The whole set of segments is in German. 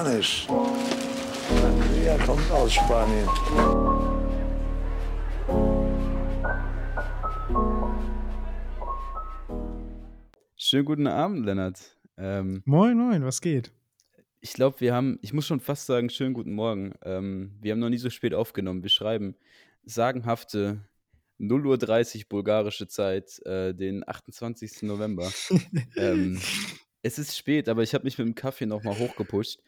Spanisch. Sangria kommt aus Spanien. Schönen guten Abend, Lennart. Ähm, Moin, moin, was geht? ich glaube, wir haben, ich muss schon fast sagen, schönen guten Morgen. Ähm, wir haben noch nie so spät aufgenommen. Wir schreiben sagenhafte 0.30 Uhr bulgarische Zeit, äh, den 28. November. ähm, es ist spät, aber ich habe mich mit dem Kaffee nochmal hochgepusht.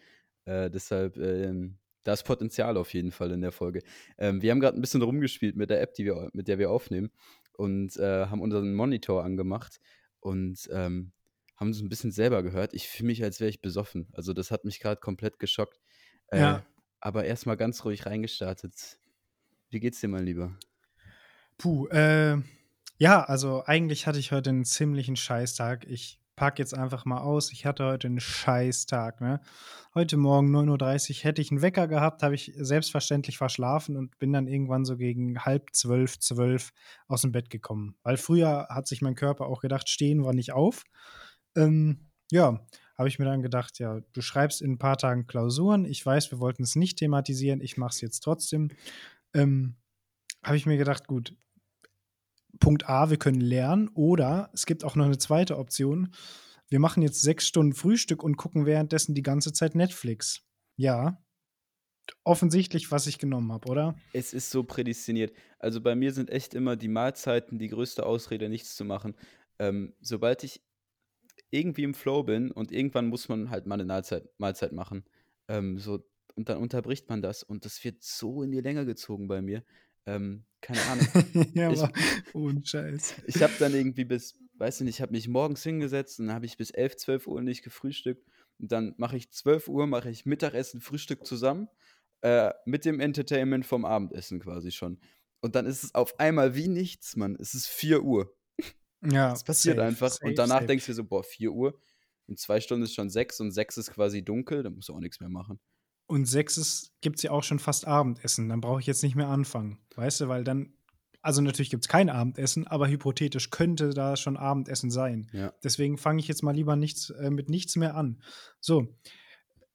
Äh, deshalb, ähm, da ist Potenzial auf jeden Fall in der Folge. Ähm, wir haben gerade ein bisschen rumgespielt mit der App, die wir, mit der wir aufnehmen und äh, haben unseren Monitor angemacht und ähm, haben uns ein bisschen selber gehört. Ich fühle mich, als wäre ich besoffen. Also das hat mich gerade komplett geschockt. Äh, Ja. Aber erstmal ganz ruhig reingestartet. Wie geht's dir, mein Lieber? Puh, äh, ja, also eigentlich hatte ich heute einen ziemlichen Scheißtag. Ich pack jetzt einfach mal aus. Ich hatte heute einen Scheißtag, ne? Heute Morgen 9.30 Uhr hätte ich einen Wecker gehabt, habe ich selbstverständlich verschlafen und bin dann irgendwann so gegen halb zwölf, zwölf aus dem Bett gekommen. Weil früher hat sich mein Körper auch gedacht, stehen wir nicht auf. Ähm, ja, habe ich mir dann gedacht, ja, du schreibst in ein paar Tagen Klausuren. Ich weiß, wir wollten es nicht thematisieren. Ich mache es jetzt trotzdem. Ähm, habe ich mir gedacht, gut, Punkt A, wir können lernen oder es gibt auch noch eine zweite Option. Wir machen jetzt sechs Stunden Frühstück und gucken währenddessen die ganze Zeit Netflix. Ja, offensichtlich, was ich genommen habe, oder? Es ist so prädestiniert. Also bei mir sind echt immer die Mahlzeiten die größte Ausrede, nichts zu machen. Ähm, sobald ich irgendwie im Flow bin und irgendwann muss man halt mal eine Mahlzeit, Mahlzeit machen, ähm, so, und dann unterbricht man das und das wird so in die Länge gezogen bei mir. Ähm, keine Ahnung. ja, Ich- aber ohne Scheiß. Ich habe dann irgendwie bis, weiß ich nicht, ich habe mich morgens hingesetzt und dann habe ich bis 11, 12 Uhr nicht gefrühstückt. Und dann mache ich 12 Uhr, mache ich Mittagessen, Frühstück zusammen äh, mit dem Entertainment vom Abendessen quasi schon. Und dann ist es auf einmal wie nichts, Mann. Es ist 4 Uhr. Ja, Es passiert safe, einfach. safe, und danach safe. denkst du dir so, boah, 4 Uhr. In zwei Stunden ist schon 6 und 6 ist quasi dunkel, dann musst du auch nichts mehr machen. Und sechs gibt es ja auch schon fast Abendessen. Dann brauche ich jetzt nicht mehr anfangen. Weißt du, weil dann, also natürlich gibt es kein Abendessen, aber hypothetisch könnte da schon Abendessen sein. Ja. Deswegen fange ich jetzt mal lieber nichts, äh, mit nichts mehr an. So,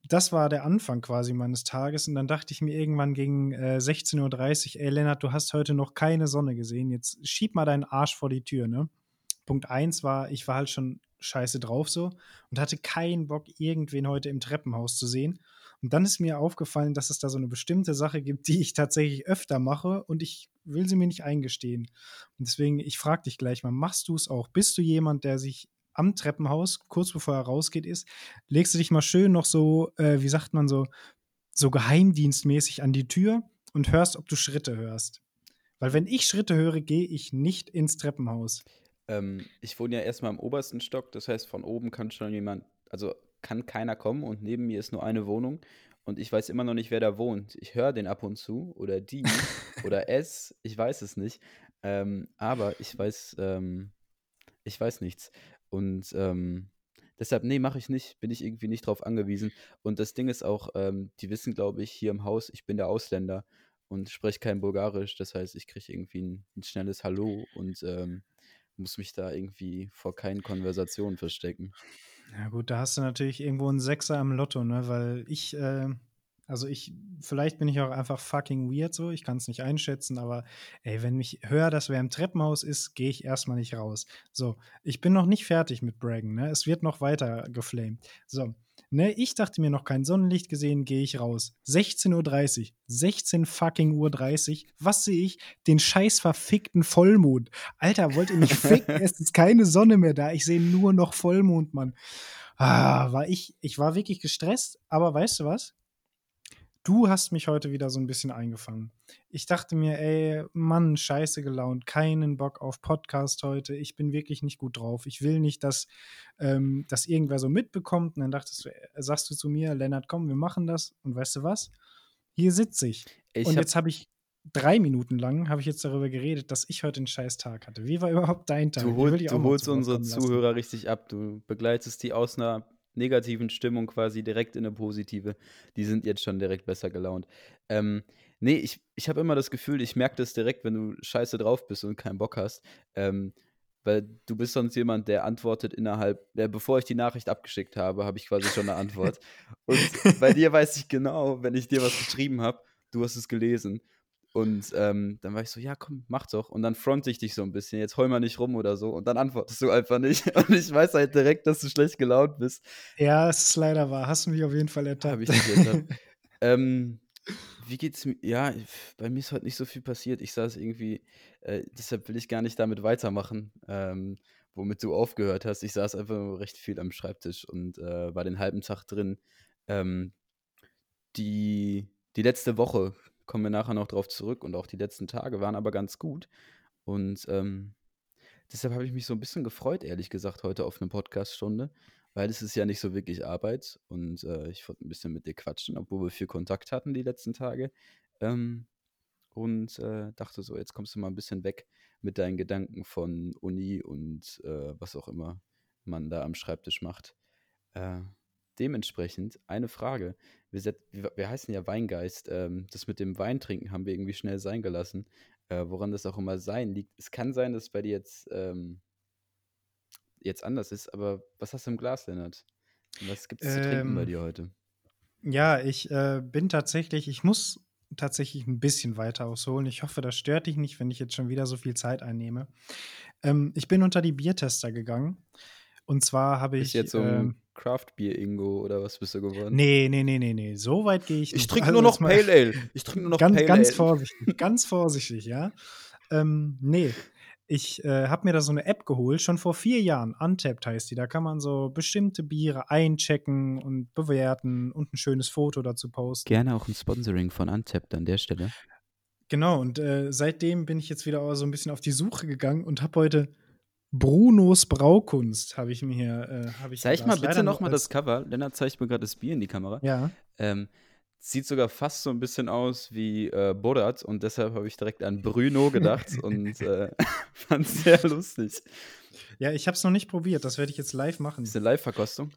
das war der Anfang quasi meines Tages. Und dann dachte ich mir irgendwann gegen äh, 16.30 Uhr, ey Lennart, du hast heute noch keine Sonne gesehen. Jetzt schieb mal deinen Arsch vor die Tür, ne? Punkt eins war, ich war halt schon scheiße drauf so und hatte keinen Bock, irgendwen heute im Treppenhaus zu sehen. Und dann ist mir aufgefallen, dass es da so eine bestimmte Sache gibt, die ich tatsächlich öfter mache und ich will sie mir nicht eingestehen. Und deswegen, ich frage dich gleich mal, machst du es auch? Bist du jemand, der sich am Treppenhaus, kurz bevor er rausgeht, ist, legst du dich mal schön noch so, äh, wie sagt man so, so geheimdienstmäßig an die Tür und hörst, ob du Schritte hörst. Weil wenn ich Schritte höre, gehe ich nicht ins Treppenhaus. Ähm, ich wohne ja erstmal im obersten Stock, das heißt, von oben kann schon jemand, also kann keiner kommen und neben mir ist nur eine Wohnung und ich weiß immer noch nicht, wer da wohnt. Ich höre den ab und zu oder die oder es, ich weiß es nicht. Ähm, aber ich weiß, ähm, ich weiß nichts. Und ähm, deshalb, nee, mache ich nicht, bin ich irgendwie nicht drauf angewiesen. Und das Ding ist auch, ähm, die wissen, glaube ich, hier im Haus, ich bin der Ausländer und spreche kein Bulgarisch. Das heißt, ich kriege irgendwie ein, ein schnelles Hallo und ähm, muss mich da irgendwie vor keinen Konversationen verstecken. Ja gut, da hast du natürlich irgendwo einen Sechser im Lotto, ne? Weil ich, äh, also ich, vielleicht bin ich auch einfach fucking weird so, ich kann es nicht einschätzen, aber ey, wenn ich höre, dass wer im Treppenhaus ist, gehe ich erstmal nicht raus. So, ich bin noch nicht fertig mit Braggen, ne? Es wird noch weiter geflamed. So, ne, ich dachte mir noch kein Sonnenlicht gesehen, gehe ich raus. 16.30 Uhr, 16 fucking Uhr 30, was sehe ich? Den scheiß verfickten Vollmond. Alter, wollt ihr mich ficken? es ist keine Sonne mehr da, ich sehe nur noch Vollmond, Mann. Ah, war ich, ich war wirklich gestresst, aber weißt du was? Du hast mich heute wieder so ein bisschen eingefangen. Ich dachte mir, ey, Mann, scheiße gelaunt, keinen Bock auf Podcast heute. Ich bin wirklich nicht gut drauf. Ich will nicht, dass ähm, das irgendwer so mitbekommt. Und dann dachtest du, äh, sagst du zu mir, Lennart, komm, wir machen das. Und weißt du was? Hier sitze ich. Ich Und hab- jetzt habe ich drei Minuten lang habe ich jetzt darüber geredet, dass ich heute einen scheiß Tag hatte. Wie war überhaupt dein Tag? Du, hol, du holst unsere. Zuhörer richtig ab. Du begleitest die aus einer negativen Stimmung quasi direkt in eine positive. Die sind jetzt schon direkt besser gelaunt. Ähm, nee, ich, ich habe immer das Gefühl, ich merke das direkt, wenn du scheiße drauf bist und keinen Bock hast. Ähm, weil du bist sonst jemand, der antwortet innerhalb, der, bevor ich die Nachricht abgeschickt habe, habe ich quasi schon eine Antwort. Und bei dir weiß ich genau, wenn ich dir was geschrieben habe, du hast es gelesen. Und ähm, dann war ich so, ja, komm, mach doch. Und dann fronte ich dich so ein bisschen, jetzt heul mal nicht rum oder so. Und dann antwortest du einfach nicht. Und ich weiß halt direkt, dass du schlecht gelaunt bist. Ja, es ist leider wahr. Hast du mich auf jeden Fall ertappt. Habe ich dich ertappt. ähm, wie geht's mir? Ja, bei mir ist heute nicht so viel passiert. Ich saß irgendwie, äh, deshalb will ich gar nicht damit weitermachen, ähm, womit du aufgehört hast. Ich saß einfach nur recht viel am Schreibtisch und äh, war den halben Tag drin. Ähm, die, die letzte Woche kommen wir nachher noch drauf zurück und auch die letzten Tage waren aber ganz gut. Und ähm, deshalb habe ich mich so ein bisschen gefreut, ehrlich gesagt, heute auf eine Podcaststunde, weil es ist ja nicht so wirklich Arbeit und äh, ich wollte ein bisschen mit dir quatschen, obwohl wir viel Kontakt hatten die letzten Tage. Ähm, und äh, dachte so, jetzt kommst du mal ein bisschen weg mit deinen Gedanken von Uni und äh, was auch immer man da am Schreibtisch macht. Dementsprechend eine Frage. Wir, set, wir, wir heißen ja Weingeist. Ähm, das mit dem Weintrinken haben wir irgendwie schnell sein gelassen. Äh, woran das auch immer sein liegt. Es kann sein, dass es bei dir jetzt, ähm, jetzt anders ist, aber was hast du im Glas, Lennart? Was gibt es zu trinken bei Ähm, dir heute? ja, ich äh, bin tatsächlich, ich muss tatsächlich ein bisschen weiter ausholen. Ich hoffe, das stört dich nicht, wenn ich jetzt schon wieder so viel Zeit einnehme. Ähm, ich bin unter die Biertester gegangen. Und zwar habe Bist ich. jetzt so ähm, ein Craft-Bier-Ingo oder was bist du geworden? nee, nee, nee, nee, nee. So weit gehe ich Ich nicht. trinke Also nur noch Pale Ale. Ich trinke nur noch ganz, Pale ganz Ale. vorsichtig, ganz vorsichtig, ja. Ähm, nee, ich äh, habe mir da so eine App geholt, schon vor vier Jahren. Untapped heißt die. Da kann man so bestimmte Biere einchecken und bewerten und ein schönes Foto dazu posten. Gerne auch ein Sponsoring von Untapped an der Stelle. Genau, und äh, seitdem bin ich jetzt wieder so ein bisschen auf die Suche gegangen und habe heute Brunos Braukunst, habe ich mir hier. Äh, ich Zeig mal bitte nochmal das Cover. Lennart zeigt mir gerade das Bier in die Kamera. Ja. Ähm, sieht sogar fast so ein bisschen aus wie äh, Borat und deshalb habe ich direkt an Bruno gedacht und äh, fand es sehr lustig. Ja, ich habe es noch nicht probiert. Das werde ich jetzt live machen. Ist eine Live-Verkostung.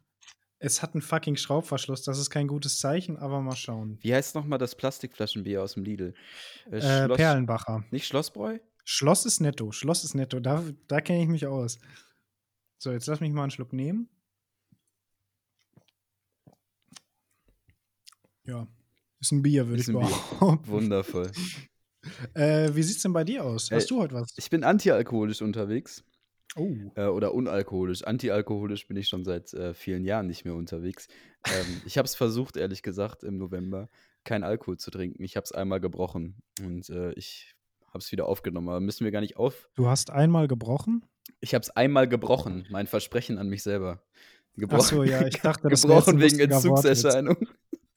Es hat einen fucking Schraubverschluss. Das ist kein gutes Zeichen, aber mal schauen. Wie heißt nochmal das Plastikflaschenbier aus dem Lidl? Äh, Äh, Perlenbacher. Nicht Schlossbräu? Schloss ist netto. Schloss ist netto. Da, da kenne ich mich aus. So, jetzt lass mich mal einen Schluck nehmen. Ja, ist ein Bier, würde ich behaupten. Wundervoll. Äh, wie sieht's denn bei dir aus? Hast Äh, du heute was? Ich bin antialkoholisch unterwegs. Oh. Äh, oder unalkoholisch. Antialkoholisch bin ich schon seit äh, vielen Jahren nicht mehr unterwegs. Ähm, ich habe es versucht, ehrlich gesagt, im November kein Alkohol zu trinken. Ich habe es einmal gebrochen und äh, ich habe es wieder aufgenommen. Aber müssen wir gar nicht auf. Du hast einmal gebrochen? Ich habe es einmal gebrochen, mein Versprechen an mich selber. Gebrochen, Ach so, ja, ich dachte, das wäre jetzt gebrochen ein wegen. Entzugserscheinung.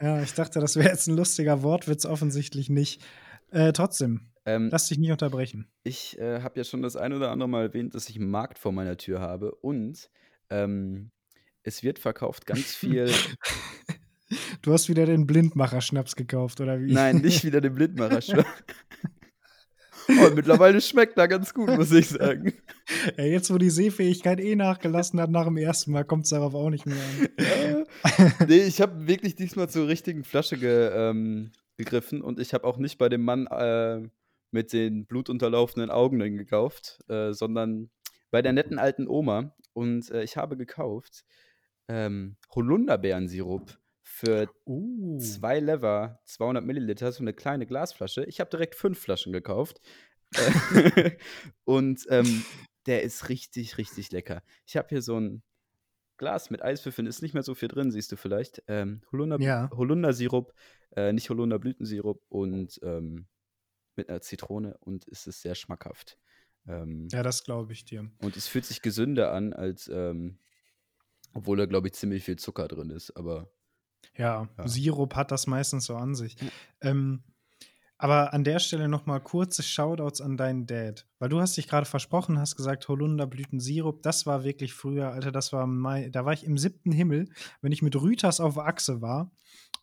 Ja, ich dachte, das wäre jetzt ein lustiger Wortwitz, offensichtlich nicht. Äh, trotzdem, Ähm, lass dich nicht unterbrechen. Ich äh, habe ja schon das ein oder andere Mal erwähnt, dass ich einen Markt vor meiner Tür habe und ähm, es wird verkauft ganz viel. Du hast wieder den Blindmacher-Schnaps gekauft, oder wie? Nein, nicht wieder den Blindmacher. Oh, mittlerweile schmeckt er ganz gut, muss ich sagen. Ja, jetzt, wo die Sehfähigkeit eh nachgelassen hat nach dem ersten Mal, kommt es darauf auch nicht mehr an. Äh, nee, ich habe wirklich diesmal zur richtigen Flasche ge, ähm, gegriffen und ich habe auch nicht bei dem Mann äh, mit den blutunterlaufenden Augen dann gekauft, äh, sondern bei der netten alten Oma. Und äh, ich habe gekauft ähm, Holunderbeerensirup für Uh. zwei Lever, 200 Milliliter, so eine kleine Glasflasche. Ich habe direkt fünf Flaschen gekauft. Äh, und ähm, der ist richtig, richtig lecker. Ich habe hier so ein Glas mit Eiswürfeln, ist nicht mehr so viel drin, siehst du vielleicht. Ähm, Holunder, Ja. Holundersirup, äh, nicht Holunderblütensirup und ähm, mit einer Zitrone und es ist sehr schmackhaft. Ähm, Ja, das glaube ich dir. Und es fühlt sich gesünder an, als ähm, obwohl da, glaube ich, ziemlich viel Zucker drin ist, aber Ja, Ja. Sirup hat das meistens so an sich. Ähm, aber an der Stelle noch mal kurze Shoutouts an deinen Dad. Weil du hast dich gerade versprochen, hast gesagt, Holunderblütensirup, das war wirklich früher, Alter, das war Mai, da war ich im siebten Himmel, wenn ich mit Rüters auf Achse war.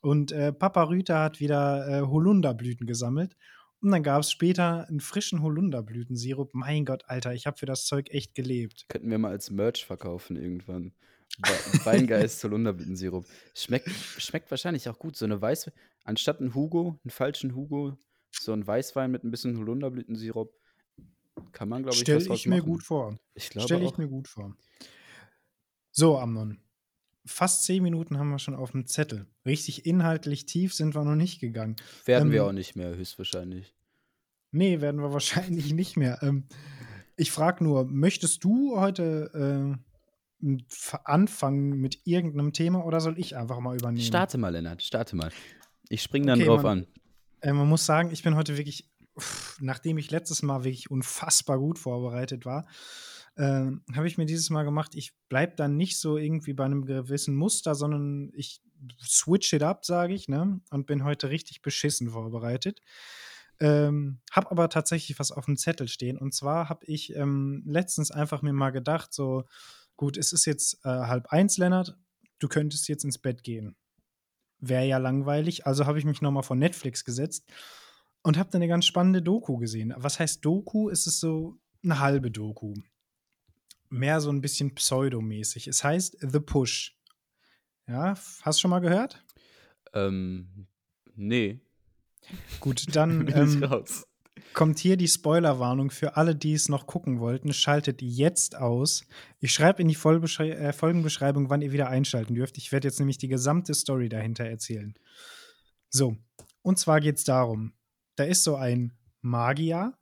Und äh, Papa Rüter hat wieder äh, Holunderblüten gesammelt. Und dann gab es später einen frischen Holunderblütensirup. Mein Gott, Alter, ich habe für das Zeug echt gelebt. könnten wir mal als Merch verkaufen irgendwann. We- Weingeist Holunderblütensirup. Schmeckt, schmeckt wahrscheinlich auch gut. So eine Weiß, anstatt ein Hugo, einen falschen Hugo, so ein Weißwein mit ein bisschen Holunderblütensirup. Kann man, glaube ich, Stelle ich mir machen. gut vor. Ich glaube Stelle ich auch. mir gut vor. So, Amnon. Fast zehn Minuten haben wir schon auf dem Zettel. Richtig inhaltlich tief sind wir noch nicht gegangen. Werden wir Ähm, auch nicht mehr, höchstwahrscheinlich. Nee, werden wir wahrscheinlich nicht mehr. Ähm, ich frage nur, möchtest du heute äh, anfangen mit irgendeinem Thema oder soll ich einfach mal übernehmen? Starte mal, Lennart, starte mal. Ich spring dann Okay, drauf man- an. Äh, man muss sagen, ich bin heute wirklich, pff, nachdem ich letztes Mal wirklich unfassbar gut vorbereitet war, äh, habe ich mir dieses Mal gemacht, ich bleibe dann nicht so irgendwie bei einem gewissen Muster, sondern ich switch it up, sage ich, ne? Und bin heute richtig beschissen vorbereitet. Ähm, hab aber tatsächlich was auf dem Zettel stehen. Und zwar habe ich ähm, letztens einfach mir mal gedacht, so, gut, es ist jetzt äh, halb eins, Lennart, du könntest jetzt ins Bett gehen. Wäre ja langweilig, also habe ich mich nochmal vor Netflix gesetzt und habe dann eine ganz spannende Doku gesehen. Was heißt Doku? Es ist so eine halbe Doku. Mehr so ein bisschen pseudomäßig. Es heißt The Push. Ja, hast du schon mal gehört? Ähm, nee. Gut, dann ähm, raus. Kommt hier die Spoilerwarnung für alle, die es noch gucken wollten. Schaltet jetzt aus. Ich schreibe in die äh, Folgenbeschreibung, wann ihr wieder einschalten dürft. Ich werde jetzt nämlich die gesamte Story dahinter erzählen. So, und zwar geht es darum: Da ist so ein Magier.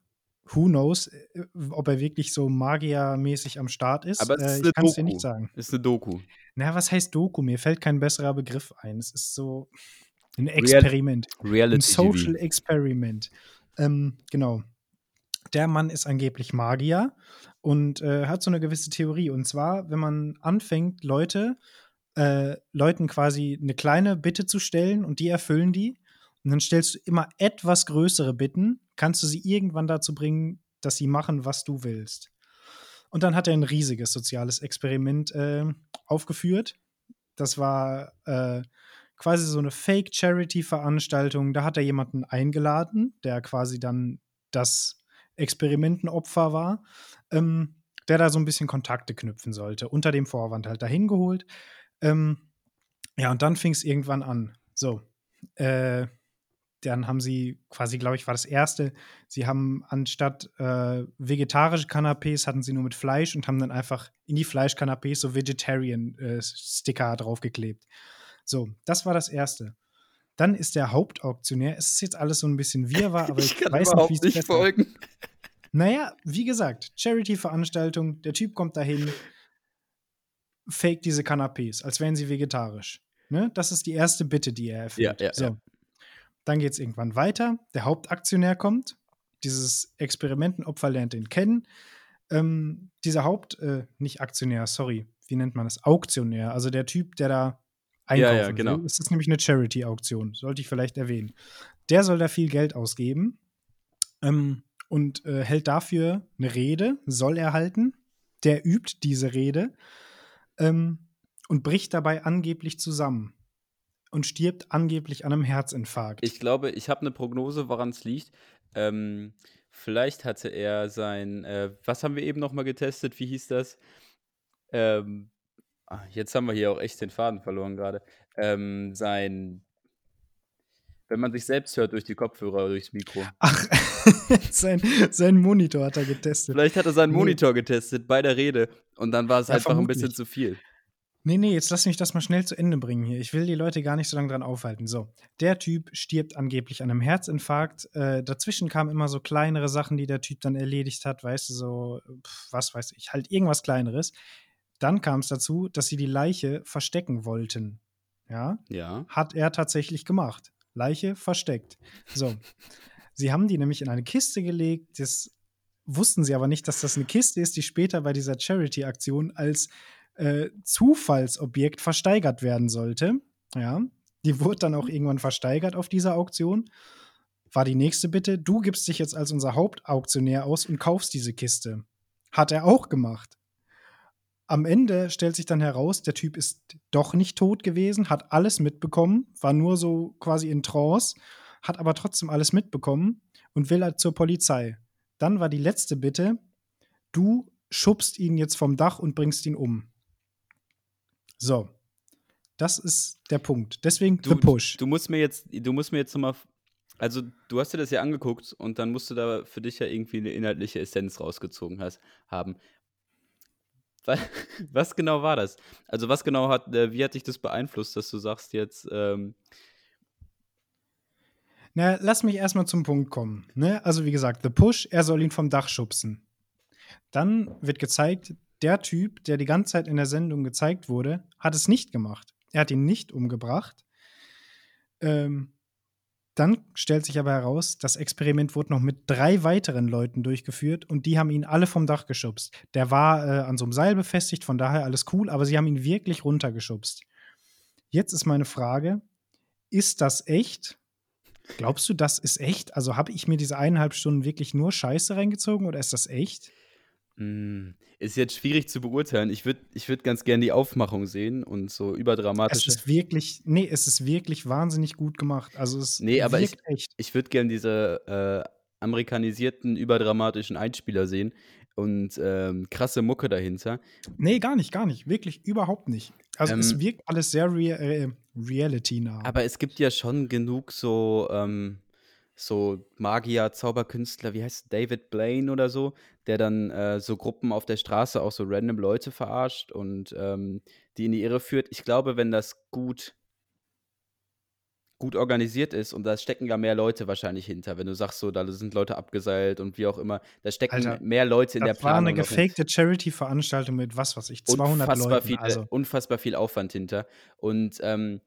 Who knows, äh, ob er wirklich so magiermäßig am Start ist? Aber es äh, ist ich eine kann es dir nicht sagen. Ist eine Doku. Na, was heißt Doku? Mir fällt kein besserer Begriff ein. Es ist so ein Experiment. Ein Reality Social TV. Experiment. Ähm, genau. Der Mann ist angeblich Magier und äh, hat so eine gewisse Theorie. Und zwar, wenn man anfängt, Leute, äh, Leuten quasi eine kleine Bitte zu stellen und die erfüllen die. Und dann stellst du immer etwas größere Bitten, kannst du sie irgendwann dazu bringen, dass sie machen, was du willst. Und dann hat er ein riesiges soziales Experiment äh, aufgeführt. Das war äh, quasi so eine Fake-Charity-Veranstaltung. Da hat er jemanden eingeladen, der quasi dann das Experimentenopfer war, ähm, der da so ein bisschen Kontakte knüpfen sollte. Unter dem Vorwand halt dahin geholt. Ähm, ja, und dann fing es irgendwann an. So, äh, dann haben sie quasi, glaube ich, war das erste, sie haben anstatt äh, vegetarische Canapés hatten sie nur mit Fleisch und haben dann einfach in die Fleischcanapés so Vegetarian-Sticker draufgeklebt. So, das war das erste. Dann ist der Hauptauktionär, es ist jetzt alles so ein bisschen wirrwarr, aber ich, Ich kann weiß überhaupt nicht, nicht, wie es folgen. naja, wie gesagt, Charity-Veranstaltung, der Typ kommt dahin, fake diese Canapés, als wären sie vegetarisch. Ne? Das ist die erste Bitte, die er erfüllt. Ja, ja, so. ja. Dann geht es irgendwann weiter. Der Hauptaktionär kommt. Dieses Experimentenopfer lernt ihn kennen. Ähm, dieser Haupt, äh, nicht Aktionär, sorry, wie nennt man das? Auktionär, also der Typ, der da einkaufen Ja, ja, genau. will. Es ist nämlich eine Charity-Auktion, sollte ich vielleicht erwähnen. Der soll da viel Geld ausgeben ähm, und äh, hält dafür eine Rede, soll er halten. Der übt diese Rede ähm, und bricht dabei angeblich zusammen und stirbt angeblich an einem Herzinfarkt. Ich glaube, ich habe eine Prognose, woran es liegt. Ähm, vielleicht hatte er sein, äh, was haben wir eben noch mal getestet? Wie hieß das? Ähm, ah, jetzt haben wir hier auch echt den Faden verloren gerade. Ähm, sein, wenn man sich selbst hört durch die Kopfhörer oder durchs Mikro. Ach, sein, sein Monitor hat er getestet. Vielleicht hat er seinen. Monitor getestet bei der Rede und dann war es Ja, einfach ein bisschen zu viel. Nee, nee, jetzt lass mich das mal schnell zu Ende bringen hier. Ich will die Leute gar nicht so lange dran aufhalten. So, der Typ stirbt angeblich an einem Herzinfarkt. Äh, dazwischen kamen immer so kleinere Sachen, die der Typ dann erledigt hat, weißt du, so, pf, was weiß ich, halt irgendwas Kleineres. Dann kam es dazu, dass sie die Leiche verstecken wollten. Ja, Ja. hat er tatsächlich gemacht. Leiche versteckt. So. Sie haben die nämlich in eine Kiste gelegt. Das wussten sie aber nicht, dass das eine Kiste ist, die später bei dieser Charity-Aktion als äh, Zufallsobjekt versteigert werden sollte. Ja. Die wurde dann auch irgendwann versteigert auf dieser Auktion. War die nächste Bitte, du gibst dich jetzt als unser Hauptauktionär aus und kaufst diese Kiste. Hat er auch gemacht. Am Ende stellt sich dann heraus, der Typ ist doch nicht tot gewesen, hat alles mitbekommen, war nur so quasi in Trance, hat aber trotzdem alles mitbekommen und will halt zur Polizei. Dann war die letzte Bitte, du schubst ihn jetzt vom Dach und bringst ihn um. So. Das ist der Punkt. Deswegen Du, The Push. du musst mir jetzt, du musst mir jetzt nochmal Also, du hast dir das ja angeguckt und dann musst du da für dich ja irgendwie eine inhaltliche Essenz rausgezogen hast, haben. Was genau war das? Also, was genau hat, äh, wie hat dich das beeinflusst, dass du sagst jetzt, ähm Na, lass mich erstmal zum Punkt kommen. Ne? Also, wie gesagt, The Push, er soll ihn vom Dach schubsen. Dann wird gezeigt, der Typ, der die ganze Zeit in der Sendung gezeigt wurde, hat es nicht gemacht. Er hat ihn nicht umgebracht. Ähm, dann stellt sich aber heraus, das Experiment wurde noch mit drei weiteren Leuten durchgeführt und die haben ihn alle vom Dach geschubst. Der war äh, an so einem Seil befestigt, von daher alles cool, aber sie haben ihn wirklich runtergeschubst. Jetzt ist meine Frage: Ist das echt? Glaubst du, das ist echt? Also habe ich mir diese eineinhalb Stunden wirklich nur Scheiße reingezogen oder ist das echt? Hm, ist jetzt schwierig zu beurteilen. Ich würde ich würd ganz gerne die Aufmachung sehen und so Es überdramatische. ist wirklich, nee, es ist wirklich wahnsinnig gut gemacht. Also es Nee, aber ich, wirkt echt. ich würde gerne diese äh, amerikanisierten, überdramatischen Einspieler sehen und ähm, krasse Mucke dahinter. Nee, gar nicht, gar nicht. Wirklich überhaupt nicht. Also es Ähm, wirkt alles sehr rea äh, reality-nah. aber es gibt ja schon genug so, ähm, so Magier, Zauberkünstler, wie heißt David Blaine oder so, der dann äh, so Gruppen auf der Straße auch so random Leute verarscht und ähm, die in die Irre führt. Ich glaube, wenn das gut gut organisiert ist und da stecken ja mehr Leute wahrscheinlich hinter, wenn du sagst so, da sind Leute abgeseilt und wie auch immer, da stecken Alter, mehr Leute in der das war eine Planung gefakte Charity-Veranstaltung mit was weiß ich, 200 Unfassbar Leuten. viel, Also unfassbar viel Aufwand hinter. Und ähm,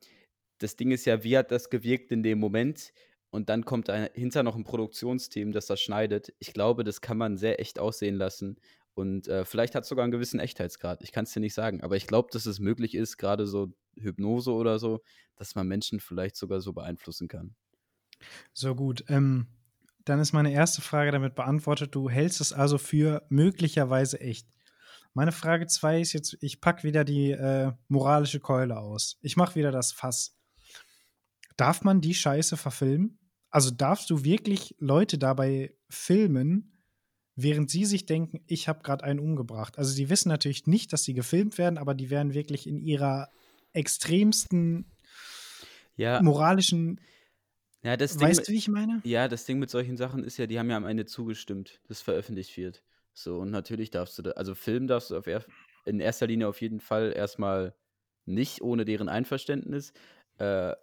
das Ding ist ja, wie hat das gewirkt in dem Moment? Und dann kommt dahinter noch ein Produktionsteam, das das schneidet. Ich glaube, das kann man sehr echt aussehen lassen. Und äh, vielleicht hat es sogar einen gewissen Echtheitsgrad. Ich kann es dir nicht sagen. Aber ich glaube, dass es möglich ist, gerade so Hypnose oder so, dass man Menschen vielleicht sogar so beeinflussen kann. so gut. Ähm, dann ist meine erste Frage damit beantwortet. Du hältst es also für möglicherweise echt. Meine Frage zwei ist jetzt, ich packe wieder die äh, moralische Keule aus. Ich mache wieder das Fass. Darf man die Scheiße verfilmen? Also darfst du wirklich Leute dabei filmen, während sie sich denken, ich habe gerade einen umgebracht? Also die wissen natürlich nicht, dass sie gefilmt werden, aber die werden wirklich in ihrer extremsten Ja, moralischen, ja, das Ding weißt du, wie ich meine? ja, das Ding mit solchen Sachen ist ja, die haben ja am Ende zugestimmt, dass veröffentlicht wird. So, und natürlich darfst du da, also filmen darfst du auf er, in erster Linie auf jeden Fall erstmal nicht ohne deren Einverständnis. Äh,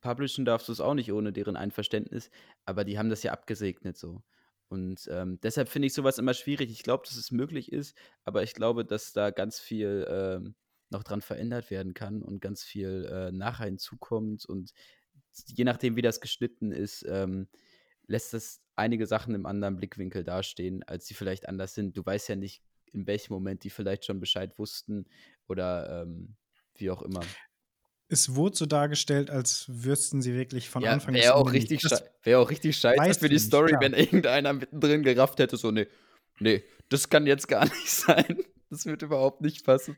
publishen darfst du es auch nicht ohne deren Einverständnis, aber die haben das ja abgesegnet so. Und ähm, deshalb finde ich sowas immer schwierig. Ich glaube, dass es möglich ist, aber ich glaube, dass da ganz viel ähm, noch dran verändert werden kann und ganz viel äh, nachher hinzukommt. Und je nachdem, wie das geschnitten ist, ähm, lässt das einige Sachen im anderen Blickwinkel dastehen, als sie vielleicht anders sind. Du weißt ja nicht, in welchem Moment die vielleicht schon Bescheid wussten oder ähm, wie auch immer. Es wurde so dargestellt, als wüssten sie wirklich von Ja, Anfang bis wäre auch nicht. richtig, wär auch richtig scheiße für die nicht, Story, klar. wenn irgendeiner mittendrin gerafft hätte, so, nee, nee, das kann jetzt gar nicht sein. Das wird überhaupt nicht passen.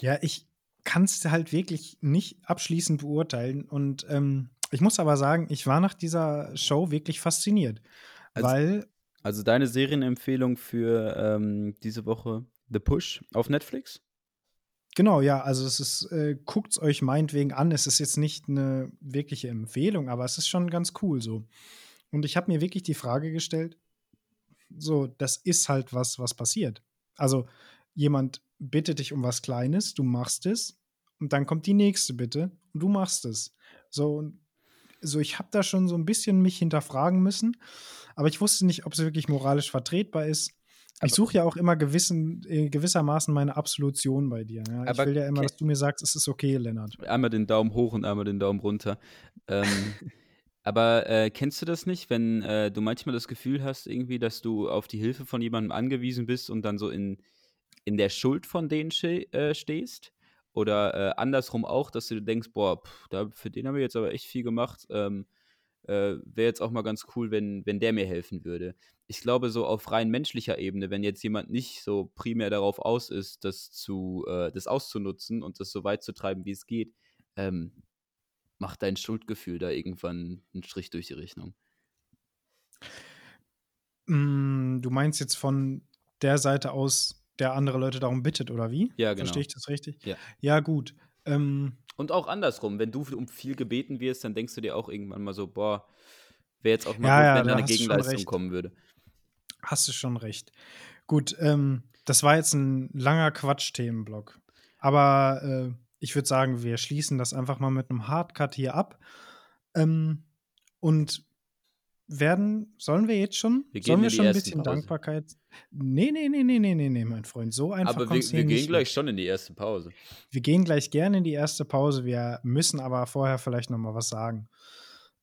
Ja, ich kann es halt wirklich nicht abschließend beurteilen. Und ähm, ich muss aber sagen, ich war nach dieser Show wirklich fasziniert. Also, weil, also deine Serienempfehlung für ähm, diese Woche The Push auf Netflix? Genau, ja, also es ist, äh, guckt es euch meinetwegen an. Es ist jetzt nicht eine wirkliche Empfehlung, aber es ist schon ganz cool so. Und ich habe mir wirklich die Frage gestellt, so, das ist halt was, was passiert. Also jemand bittet dich um was Kleines, du machst es und dann kommt die nächste Bitte und du machst es. So, und so ich habe da schon so ein bisschen mich hinterfragen müssen, aber ich wusste nicht, ob es wirklich moralisch vertretbar ist. Ich Aber, suche ja auch immer gewissen, äh, gewissermaßen meine Absolution bei dir. Ja? Ich will ja immer, dass du mir sagst, es ist okay, Lennart. einmal den Daumen hoch und einmal den Daumen runter. Ähm, aber äh, kennst du das nicht, wenn äh, du manchmal das Gefühl hast, irgendwie, dass du auf die Hilfe von jemandem angewiesen bist und dann so in, in der Schuld von denen äh, stehst? Oder äh, andersrum auch, dass du denkst, boah, pff, da, für den haben wir jetzt aber echt viel gemacht. Ähm, äh, Wäre jetzt auch mal ganz cool, wenn, wenn der mir helfen würde. Ich glaube, so auf rein menschlicher Ebene, wenn jetzt jemand nicht so primär darauf aus ist, das, zu, äh, das auszunutzen und das so weit zu treiben, wie es geht, ähm, macht dein Schuldgefühl da irgendwann einen Strich durch die Rechnung. Mm, du meinst jetzt von der Seite aus, der andere Leute darum bittet, oder wie? Ja, Verstehe genau. ich das richtig? Ja. Ja, gut. Ähm, Und auch andersrum, wenn du um viel gebeten wirst, dann denkst du dir auch irgendwann mal so, boah, wäre jetzt auch mal Ja, gut, wenn da da eine Gegenleistung kommen würde. Hast du schon recht. Gut, ähm, das war jetzt ein langer Quatsch-Themenblock. Aber äh, ich würde sagen, wir schließen das einfach mal mit einem Hardcut hier ab. Ähm, und werden, sollen wir jetzt schon? Wir sollen wir schon ein bisschen Pause. Dankbarkeit? Nee, nee, nee, nee, nee, nee, nee, mein Freund. So einfach Aber wir, wir gehen gleich weg. schon in die erste Pause. Wir gehen gleich gerne in die erste Pause. Wir müssen aber vorher vielleicht noch mal was sagen.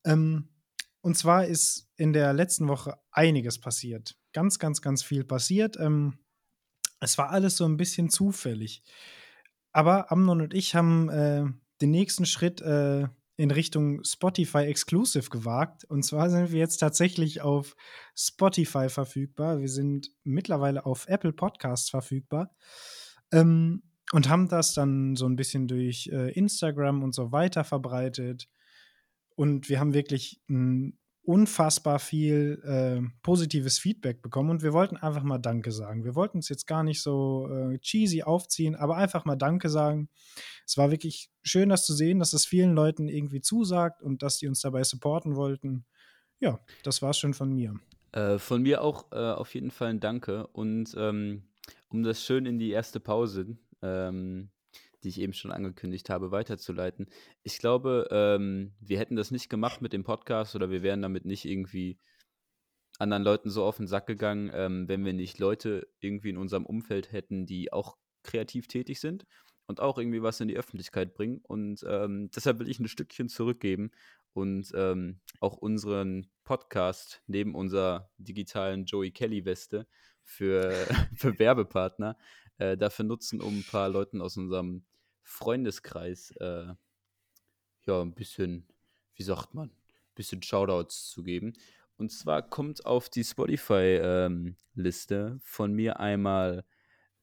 Ähm, und zwar ist in der letzten Woche einiges passiert. Ganz, ganz, ganz viel passiert. Ähm, es war alles so ein bisschen zufällig. Aber Amnon und ich haben äh, den nächsten Schritt äh, in Richtung Spotify Exclusive gewagt. Und zwar sind wir jetzt tatsächlich auf Spotify verfügbar. Wir sind mittlerweile auf Apple Podcasts verfügbar. Ähm, und haben das dann so ein bisschen durch äh, Instagram und so weiter verbreitet. Und wir haben wirklich ein unfassbar viel äh, positives Feedback bekommen und wir wollten einfach mal Danke sagen. Wir wollten es jetzt gar nicht so äh, cheesy aufziehen, aber einfach mal Danke sagen. Es war wirklich schön, das zu sehen, dass es vielen Leuten irgendwie zusagt und dass die uns dabei supporten wollten. Ja, das war's schon von mir. Äh, von mir auch äh, auf jeden Fall ein Danke. Und ähm, um das schön in die erste Pause, ähm, die ich eben schon angekündigt habe, weiterzuleiten. Ich glaube, ähm, wir hätten das nicht gemacht mit dem Podcast oder wir wären damit nicht irgendwie anderen Leuten so auf den Sack gegangen, ähm, wenn wir nicht Leute irgendwie in unserem Umfeld hätten, die auch kreativ tätig sind und auch irgendwie was in die Öffentlichkeit bringen. Und ähm, deshalb will ich ein Stückchen zurückgeben und ähm, auch unseren Podcast neben unserer digitalen Joey Kelly-Weste für, für Werbepartner äh, dafür nutzen, um ein paar Leuten aus unserem Freundeskreis äh, ja ein bisschen, wie sagt man, ein bisschen Shoutouts zu geben. Und zwar kommt auf die Spotify-Liste von mir einmal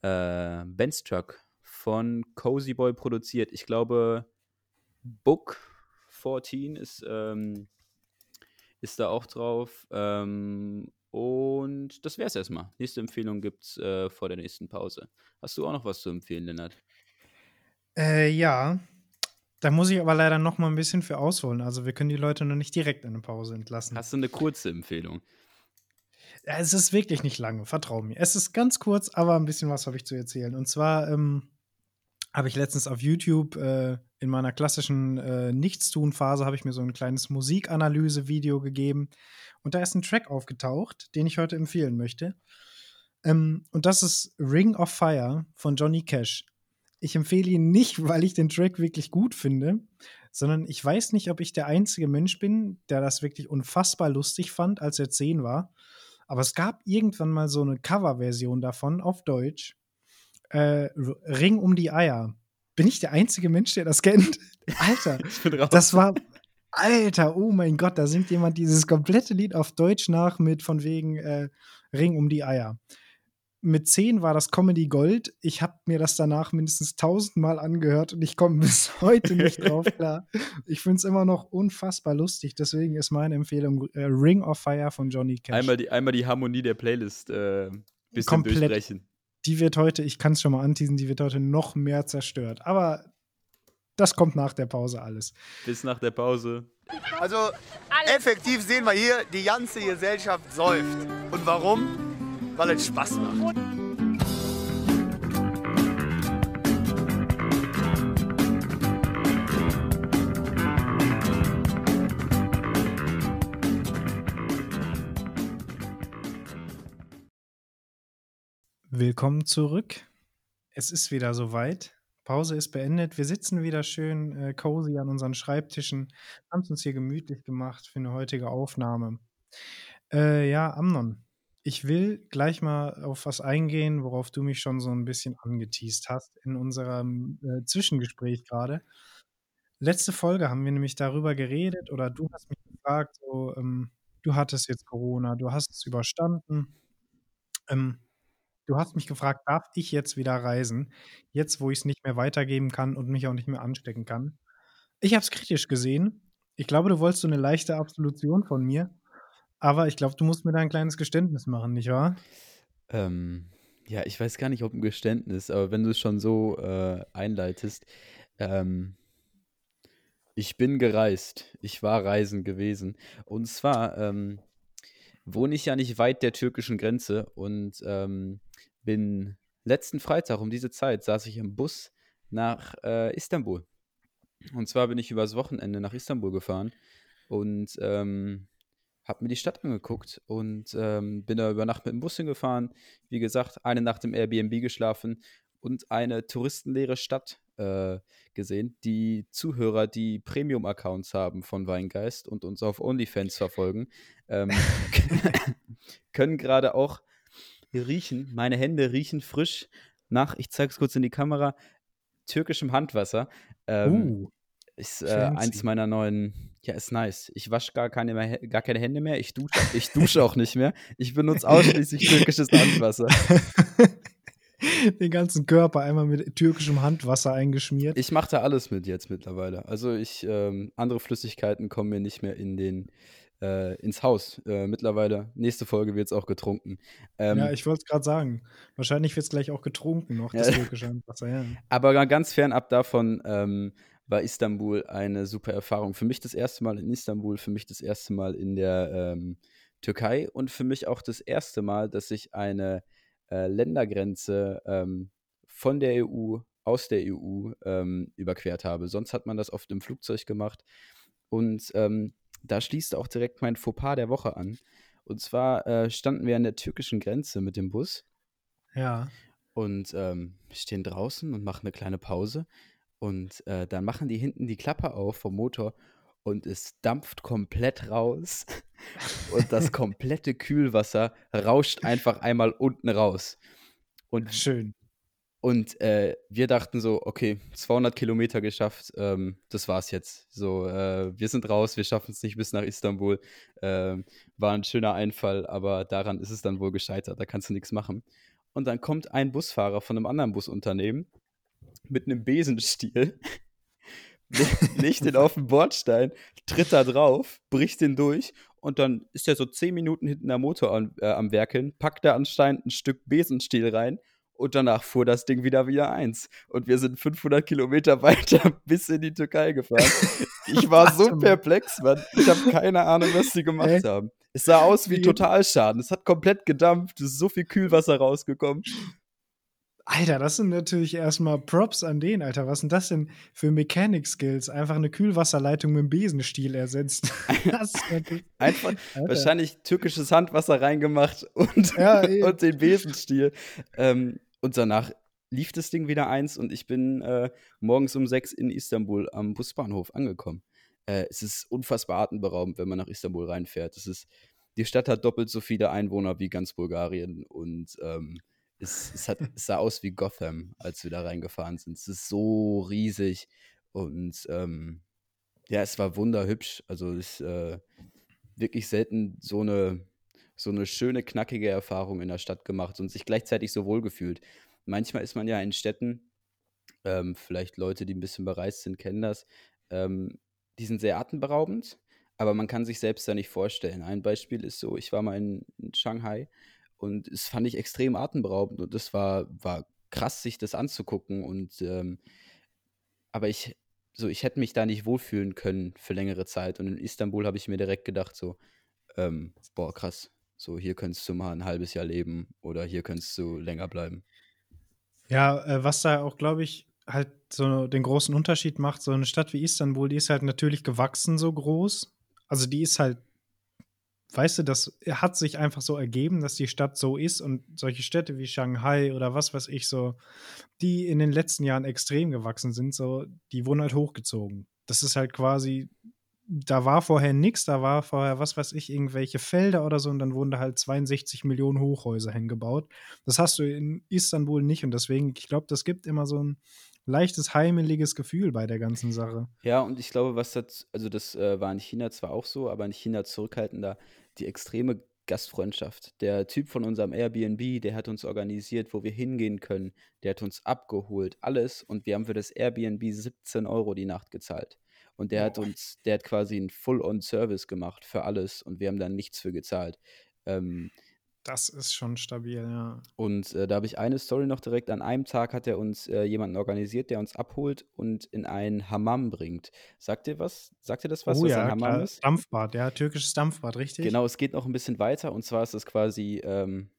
äh, Ben's Truck von Cozy Boy produziert. Ich glaube, Book 14 ist, ähm, ist da auch drauf. Ähm, und das wäre es erstmal. Nächste Empfehlung gibt es äh, vor der nächsten Pause. Hast du auch noch was zu empfehlen, Lennart? Äh, ja, da muss ich aber leider noch mal ein bisschen für ausholen. Also wir können die Leute noch nicht direkt in eine Pause entlassen. Hast du eine kurze Empfehlung? Es ist wirklich nicht lange, vertrau mir. Es ist ganz kurz, aber ein bisschen was habe ich zu erzählen. Und zwar ähm, habe ich letztens auf YouTube äh, in meiner klassischen äh, Nichtstun-Phase habe ich mir so ein kleines Musikanalyse-Video gegeben. Und da ist ein Track aufgetaucht, den ich heute empfehlen möchte. Ähm, und das ist Ring of Fire von Johnny Cash. Ich empfehle ihn nicht, weil ich den Track wirklich gut finde, sondern ich weiß nicht, ob ich der einzige Mensch bin, der das wirklich unfassbar lustig fand, als er 10 war. Aber es gab irgendwann mal so eine Coverversion davon auf Deutsch. Äh, Ring um die Eier. Bin ich der einzige Mensch, der das kennt? Alter, das war. Alter, oh mein Gott, da singt jemand dieses komplette Lied auf Deutsch nach mit von wegen äh, Ring um die Eier. Mit 10 war das Comedy Gold. Ich habe mir das danach mindestens tausendmal angehört und ich komme bis heute nicht drauf klar. Ich finde es immer noch unfassbar lustig. Deswegen ist meine Empfehlung äh, Ring of Fire von Johnny Cash. einmal, die, einmal die Harmonie der Playlist äh, bisschen Komplett. durchbrechen. die wird heute, ich kann es schon mal anteasen, die wird heute noch mehr zerstört. Aber das kommt nach der Pause alles. Bis nach der Pause. Also effektiv sehen wir hier, die ganze Gesellschaft säuft. Und warum? Weil es Spaß macht. Willkommen zurück. Es ist wieder soweit. Pause ist beendet. Wir sitzen wieder schön äh, cozy an unseren Schreibtischen, haben es uns hier gemütlich gemacht für eine heutige Aufnahme. Äh, ja, Amnon, ich will gleich mal auf was eingehen, worauf du mich schon so ein bisschen angeteased hast in unserem äh, Zwischengespräch gerade. Letzte Folge haben wir nämlich darüber geredet oder du hast mich gefragt, so, ähm, du hattest jetzt Corona, du hast es überstanden. Ähm, Du hast mich gefragt, darf ich jetzt wieder reisen? Jetzt, wo ich es nicht mehr weitergeben kann und mich auch nicht mehr anstecken kann. Ich habe es kritisch gesehen. Ich glaube, du wolltest so eine leichte Absolution von mir. Aber ich glaube, du musst mir da ein kleines Geständnis machen, nicht wahr? Ähm, ja, ich weiß gar nicht, ob ein Geständnis, aber wenn du es schon so äh, einleitest, ähm, Ich bin gereist. Ich war reisen gewesen. Und zwar ähm, wohne ich ja nicht weit der türkischen Grenze und ähm, bin letzten Freitag um diese Zeit saß ich im Bus nach äh, Istanbul. Und zwar bin ich übers Wochenende nach Istanbul gefahren und ähm, habe mir die Stadt angeguckt und ähm, bin da über Nacht mit dem Bus hingefahren. Wie gesagt, eine Nacht im Airbnb geschlafen und eine touristenleere Stadt äh, gesehen. Die Zuhörer, die Premium-Accounts haben von Weingeist und uns auf OnlyFans verfolgen, ähm, können gerade auch riechen. Meine Hände riechen frisch nach, ich zeige es kurz in die Kamera, türkischem Handwasser. Ähm, Uh, ist äh, eins meiner neuen, ja, ist nice. Ich wasche gar keine, mehr, gar keine Hände mehr, ich dusche, ich dusche auch nicht mehr. Ich benutze ausschließlich türkisches Handwasser. den ganzen Körper einmal mit türkischem Handwasser eingeschmiert. Ich mache da alles mit jetzt mittlerweile. Also ich, ähm, andere Flüssigkeiten kommen mir nicht mehr in den, äh, ins Haus. Äh, mittlerweile, nächste Folge wird es auch getrunken. Ähm, ja, ich wollte es gerade sagen. Wahrscheinlich wird es gleich auch getrunken noch, das türkische Handwasser, ja. Aber ga- ganz fernab davon ähm, war Istanbul eine super Erfahrung. Für mich das erste Mal in Istanbul, für mich das erste Mal in der ähm, Türkei und für mich auch das erste Mal, dass ich eine äh, Ländergrenze ähm, von der EU, aus der EU ähm, überquert habe. Sonst hat man das oft im Flugzeug gemacht. Und ähm, da schließt auch direkt mein Fauxpas der Woche an. Und zwar äh, standen wir an der türkischen Grenze mit dem Bus Ja. und ähm, wir stehen draußen und machen eine kleine Pause. Und äh, dann machen die hinten die Klappe auf vom Motor und es dampft komplett raus. Und das komplette Kühlwasser rauscht einfach einmal unten raus. Und, Schön. und äh, wir dachten so, okay, 200 Kilometer geschafft, ähm, das war's jetzt. So, äh, wir sind raus, wir schaffen es nicht bis nach Istanbul. Ähm, war ein schöner Einfall, aber daran ist es dann wohl gescheitert, da kannst du nichts machen. Und dann kommt ein Busfahrer von einem anderen Busunternehmen mit einem Besenstiel, le- legt den auf den Bordstein, tritt da drauf, bricht den durch und dann ist er so zehn Minuten hinten der Motor an, äh, am Werkeln, packt da anscheinend ein Stück Besenstiel rein und danach fuhr das Ding wieder wieder eins. Und wir sind 500 Kilometer weiter bis in die Türkei gefahren. Ich war so perplex, Mann. Ich habe keine Ahnung, was die gemacht Hä? haben. Es sah aus wie Wie- Totalschaden. Es hat komplett gedampft. Es ist so viel Kühlwasser rausgekommen. Alter, das sind natürlich erstmal Props an den, Alter. Was sind das denn für Mechanic Skills? Einfach eine Kühlwasserleitung mit dem Besenstiel ersetzt. das Einfach Alter. wahrscheinlich türkisches Handwasser reingemacht und, Ja, und den Besenstiel. Ähm, und danach lief das Ding wieder eins und ich bin äh, morgens um sechs in Istanbul am Busbahnhof angekommen. Äh, es ist unfassbar atemberaubend, wenn man nach Istanbul reinfährt. Es ist, die Stadt hat doppelt so viele Einwohner wie ganz Bulgarien und ähm, es, es, hat, es sah aus wie Gotham, als wir da reingefahren sind. Es ist so riesig und ähm, ja, es war wunderhübsch. Also ist äh, wirklich selten so eine, so eine schöne, knackige Erfahrung in der Stadt gemacht und sich gleichzeitig so wohl gefühlt. Manchmal ist man ja in Städten, ähm, vielleicht Leute, die ein bisschen bereist sind, kennen das, ähm, die sind sehr atemberaubend, aber man kann sich selbst da nicht vorstellen. Ein Beispiel ist so, ich war mal in, in Shanghai und es fand ich extrem atemberaubend und es war, war krass, sich das anzugucken und ähm, aber ich, so, ich hätte mich da nicht wohlfühlen können für längere Zeit. Und in Istanbul habe ich mir direkt gedacht, so, ähm, boah, krass, so hier könntest du mal ein halbes Jahr leben oder hier könntest du länger bleiben. Ja, äh, was da auch, glaube ich, halt so den großen Unterschied macht, so eine Stadt wie Istanbul, die ist halt natürlich gewachsen so groß. Also die ist halt, weißt du, das hat sich einfach so ergeben, dass die Stadt so ist und solche Städte wie Shanghai oder was weiß ich so, die in den letzten Jahren extrem gewachsen sind, so, die wurden halt hochgezogen. Das ist halt quasi, da war vorher nichts, da war vorher, was weiß ich, irgendwelche Felder oder so und dann wurden da halt 62 Millionen Hochhäuser hingebaut. Das hast du in Istanbul nicht und deswegen, ich glaube, das gibt immer so ein leichtes, heimeliges Gefühl bei der ganzen Sache. Ja, und ich glaube, was das, also das äh, war in China zwar auch so, aber in China zurückhaltender, die extreme Gastfreundschaft. Der Typ von unserem Airbnb, der hat uns organisiert, wo wir hingehen können, der hat uns abgeholt, alles und wir haben für das Airbnb 17 Euro die Nacht gezahlt. Und der hat Boah. uns, der hat quasi einen Full-on-Service gemacht für alles und wir haben da nichts für gezahlt. Ähm, Das ist schon stabil, ja. Und äh, da habe ich eine Story noch direkt. An einem Tag hat er uns äh, jemanden organisiert, der uns abholt und in ein Hammam bringt. Sagt ihr was? Sagt ihr das was, oh was ja, ein Hammam klar. ist? Dampfbad, ja, türkisches Dampfbad, richtig? Genau, es geht noch ein bisschen weiter und zwar ist es quasi ähm,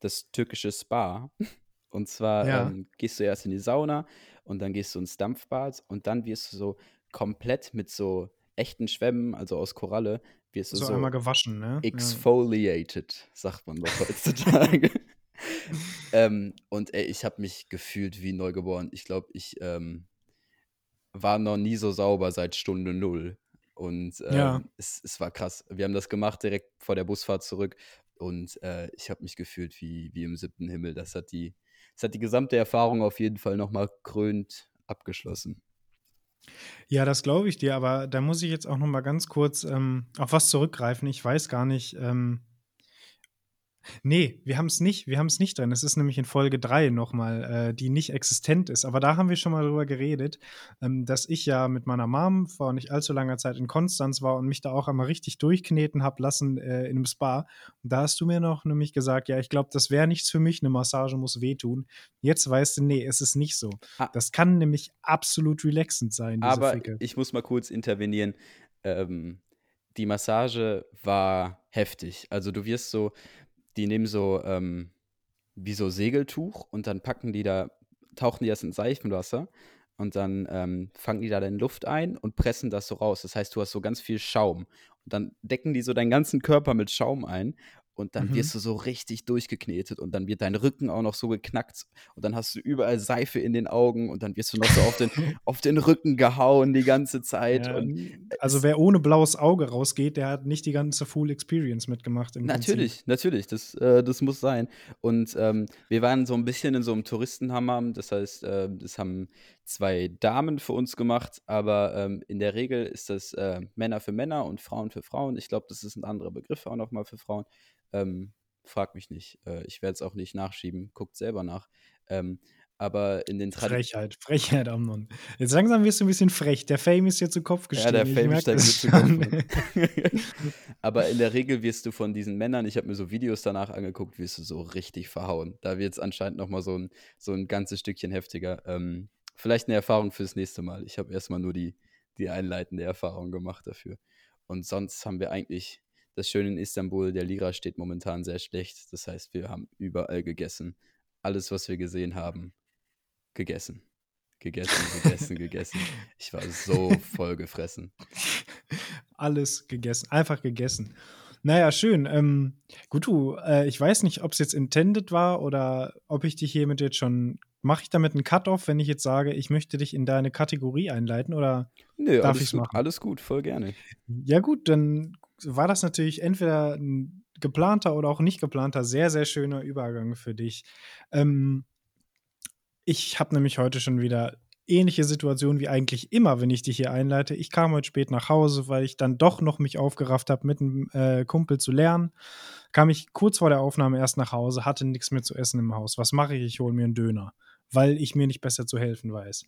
das türkische Spa. Und zwar Ja. ähm, gehst du erst in die Sauna und dann gehst du ins Dampfbad und dann wirst du so komplett mit so echten Schwämmen, also aus Koralle, wirst du So, so, einmal gewaschen, ne? Ja. exfoliated, sagt man doch heutzutage. ähm, und ey, ich habe mich gefühlt wie neugeboren. Ich glaube, ich ähm, war noch nie so sauber seit Stunde null. Und ähm, Ja. es, es war krass. Wir haben das gemacht direkt vor der Busfahrt zurück. Und äh, ich habe mich gefühlt wie, wie im siebten Himmel. Das hat die, das hat die gesamte Erfahrung auf jeden Fall nochmal krönt abgeschlossen. Ja, das glaube ich dir, aber da muss ich jetzt auch noch mal ganz kurz ähm, auf was zurückgreifen. Ich weiß gar nicht. Ähm, nee, wir haben es nicht. Wir haben es nicht drin. Es ist nämlich in Folge 3 nochmal, äh, die nicht existent ist. Aber da haben wir schon mal drüber geredet, ähm, dass ich ja mit meiner Mom vor nicht allzu langer Zeit in Konstanz war und mich da auch einmal richtig durchkneten habe lassen äh, in einem Spa. Und da hast du mir noch nämlich gesagt, ja, ich glaube, das wäre nichts für mich. Eine Massage muss wehtun. Jetzt weißt du, nee, es ist nicht so. Ah. Das kann nämlich absolut relaxend sein, diese Aber Ficke. ich muss mal kurz intervenieren. Ähm, die Massage war heftig. Also du wirst so, die nehmen so ähm, wie so Segeltuch und dann packen die da, tauchen die das in Seifenwasser und dann ähm, fangen die da dann Luft ein und pressen das so raus. Das heißt, du hast so ganz viel Schaum. Und dann decken die so deinen ganzen Körper mit Schaum ein und dann Mhm. wirst du so richtig durchgeknetet und dann wird dein Rücken auch noch so geknackt und dann hast du überall Seife in den Augen und dann wirst du noch so auf den, auf den Rücken gehauen die ganze Zeit. Ja, also wer ohne blaues Auge rausgeht, der hat nicht die ganze Full Experience mitgemacht. Natürlich, natürlich, das, äh, das muss sein. Und ähm, wir waren so ein bisschen in so einem Touristenhammam, das heißt, äh, das haben zwei Damen für uns gemacht, aber ähm, in der Regel ist das äh, Männer für Männer und Frauen für Frauen. Ich glaube, das ist ein anderer Begriff auch nochmal für Frauen. Ähm, frag mich nicht, äh, ich werde es auch nicht nachschieben, guckt selber nach. Ähm, aber in den Tradi Frechheit, Frechheit, Amnon. Jetzt langsam wirst du ein bisschen frech. Der Fame ist dir zu Kopf Ja, gestiegen. der ich Fame das mir zu schon. Aber in der Regel wirst du von diesen Männern, ich habe mir so Videos danach angeguckt, wirst du so richtig verhauen. Da wird es anscheinend nochmal so ein, so ein ganzes Stückchen heftiger. Ähm, vielleicht eine Erfahrung fürs nächste Mal. Ich habe erstmal nur die, die einleitende Erfahrung gemacht dafür. Und sonst haben wir eigentlich das Schöne in Istanbul, der Lira steht momentan sehr schlecht. Das heißt, wir haben überall gegessen. Alles, was wir gesehen haben, gegessen. Gegessen, gegessen, gegessen. Ich war so voll gefressen. Alles gegessen, einfach gegessen. Naja, schön. Ähm, gut, du, äh, ich weiß nicht, ob es jetzt intended war oder ob ich dich hiermit jetzt schon. Mache ich damit einen Cut-Off, wenn ich jetzt sage, ich möchte dich in deine Kategorie einleiten? Oder Nö, Darf gut, machen? alles gut, voll gerne. Ja, gut, dann war das natürlich entweder ein geplanter oder auch nicht geplanter, sehr, sehr schöner Übergang für dich. Ähm, ich habe nämlich heute schon wieder ähnliche Situation wie eigentlich immer, wenn ich dich hier einleite. Ich kam heute spät nach Hause, weil ich dann doch noch mich aufgerafft habe, mit einem äh, Kumpel zu lernen. Kam ich kurz vor der Aufnahme erst nach Hause, hatte nichts mehr zu essen im Haus. Was mache ich? Ich hole mir einen Döner, weil ich mir nicht besser zu helfen weiß.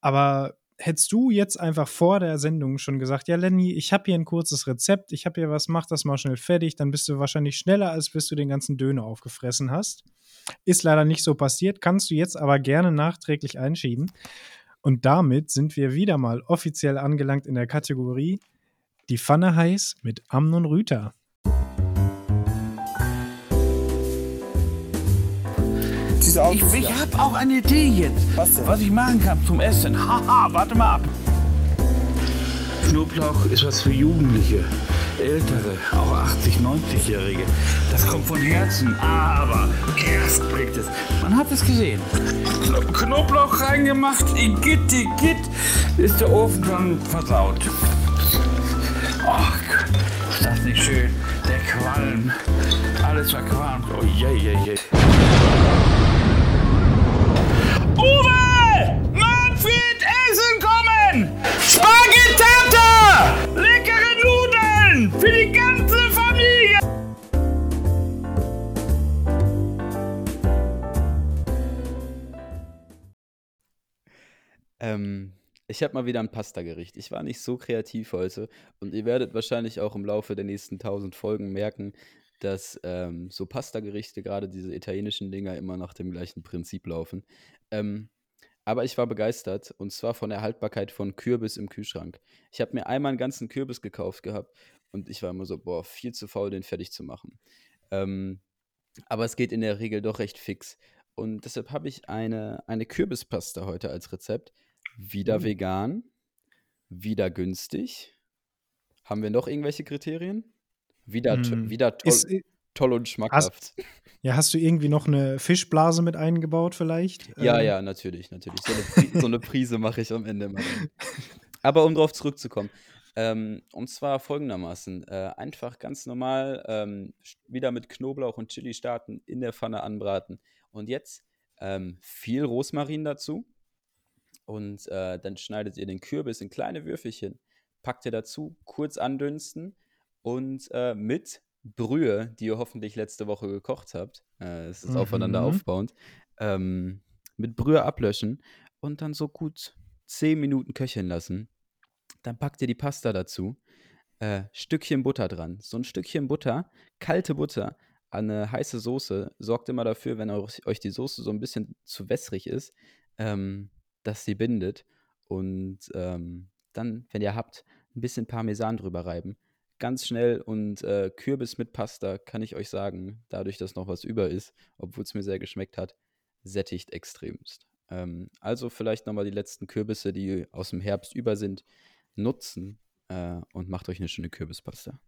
Aber hättest du jetzt einfach vor der Sendung schon gesagt, ja, Lenny, ich habe hier ein kurzes Rezept, ich habe hier was, mach das mal schnell fertig, dann bist du wahrscheinlich schneller, als bis du den ganzen Döner aufgefressen hast. Ist leider nicht so passiert, kannst du jetzt aber gerne nachträglich einschieben. Und damit sind wir wieder mal offiziell angelangt in der Kategorie Die Pfanne heiß mit Amnon Rüter. Diese Autos, Ich, ich habe auch eine Idee jetzt, Was denn? was ich machen kann zum Essen. Haha, warte mal ab. Knoblauch ist was für Jugendliche, Ältere, auch 80, 90-Jährige. Das kommt von Herzen, aber erst blickt es. Man hat es gesehen. Kno- Knoblauch reingemacht, igitt, igitt, ist der Ofen schon versaut. Ach, ist das nicht schön? Der Qualm, alles verqualmt. Oh je, je, je. Uwe! Manfred, Essen kommen! Spaghettata! Leckere Nudeln! Für die ganze Familie! Ähm, ich habe mal wieder ein Pasta-Gericht. Ich war nicht so kreativ heute und ihr werdet wahrscheinlich auch im Laufe der nächsten 1000 Folgen merken, dass ähm, so Pasta-Gerichte, gerade diese italienischen Dinger, immer nach dem gleichen Prinzip laufen. Ähm, aber ich war begeistert und zwar von der Haltbarkeit von Kürbis im Kühlschrank. Ich habe mir einmal einen ganzen Kürbis gekauft gehabt und ich war immer so, boah, viel zu faul, den fertig zu machen. Ähm, aber es geht in der Regel doch recht fix. Und deshalb habe ich eine, eine Kürbispasta heute als Rezept. Wieder Mhm. vegan, wieder günstig. Haben wir noch irgendwelche Kriterien? Wieder, Mm, wieder toll, Ist, äh, toll und schmackhaft. ja, hast du irgendwie noch eine Fischblase mit eingebaut vielleicht? Ja, Äh, ja, natürlich, natürlich. So eine, Pri so eine Prise mache ich am Ende immer. Aber um darauf zurückzukommen. Ähm, und zwar folgendermaßen: äh, Einfach ganz normal ähm, wieder mit Knoblauch und Chili starten, in der Pfanne anbraten. Und jetzt ähm, viel Rosmarin dazu. Und äh, dann schneidet ihr den Kürbis in kleine Würfelchen, packt ihr dazu, kurz andünsten und äh, mit Brühe, die ihr hoffentlich letzte Woche gekocht habt, äh, es ist aufeinander Mhm. aufbauend, ähm, mit Brühe ablöschen und dann so gut 10 Minuten köcheln lassen. Dann packt ihr die Pasta dazu, äh, Stückchen Butter dran. So ein Stückchen Butter, kalte Butter an eine heiße Soße, sorgt immer dafür, wenn euch, euch die Soße so ein bisschen zu wässrig ist, ähm, dass sie bindet. Und ähm, dann, wenn ihr habt, ein bisschen Parmesan drüber reiben. Ganz schnell und äh, Kürbis mit Pasta, kann ich euch sagen, dadurch, dass noch was über ist, obwohl es mir sehr geschmeckt hat, sättigt extremst. Ähm, also vielleicht nochmal die letzten Kürbisse, die aus dem Herbst über sind, nutzen äh, und macht euch eine schöne Kürbispasta.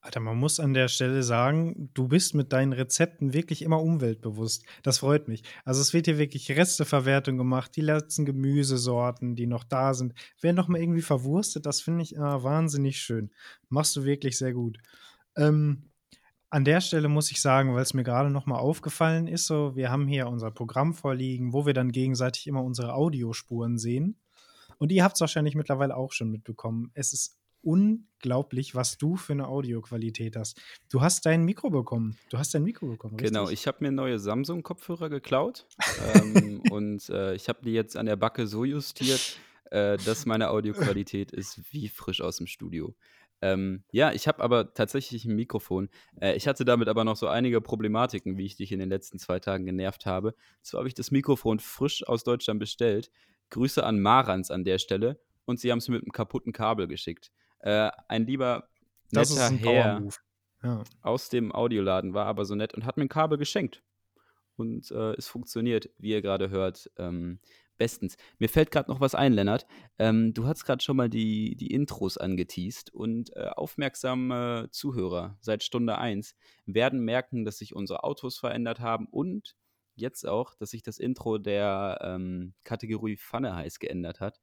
Alter, man muss an der Stelle sagen, du bist mit deinen Rezepten wirklich immer umweltbewusst. Das freut mich. Also es wird hier wirklich Resteverwertung gemacht. Die letzten Gemüsesorten, die noch da sind, werden noch mal irgendwie verwurstet. Das finde ich immer wahnsinnig schön. Machst du wirklich sehr gut. Ähm, an der Stelle muss ich sagen, weil es mir gerade noch mal aufgefallen ist, so wir haben hier unser Programm vorliegen, wo wir dann gegenseitig immer unsere Audiospuren sehen. Und ihr habt es wahrscheinlich mittlerweile auch schon mitbekommen. Es ist unglaublich, was du für eine Audioqualität hast. Du hast dein Mikro bekommen. Du hast dein Mikro bekommen. Genau, richtig? ich habe mir neue Samsung-Kopfhörer geklaut ähm, und äh, ich habe die jetzt an der Backe so justiert, äh, dass meine Audioqualität ist wie frisch aus dem Studio. Ähm, ja, ich habe aber tatsächlich ein Mikrofon. Äh, ich hatte damit aber noch so einige Problematiken, wie ich dich in den letzten zwei Tagen genervt habe. Zwar habe ich das Mikrofon frisch aus Deutschland bestellt. Grüße an Marans an der Stelle und sie haben es mit einem kaputten Kabel geschickt. Äh, ein lieber das ist netter ein Herr. Ja. aus dem Audioladen war aber so nett und hat mir ein Kabel geschenkt. Und äh, es funktioniert, wie ihr gerade hört, ähm, bestens. Mir fällt gerade noch was ein, Lennart. Ähm, du hast gerade schon mal die, die Intros angeteased und äh, aufmerksame Zuhörer seit Stunde 1 werden merken, dass sich unsere Autos verändert haben und jetzt auch, dass sich das Intro der ähm, Kategorie Pfanne heiß geändert hat.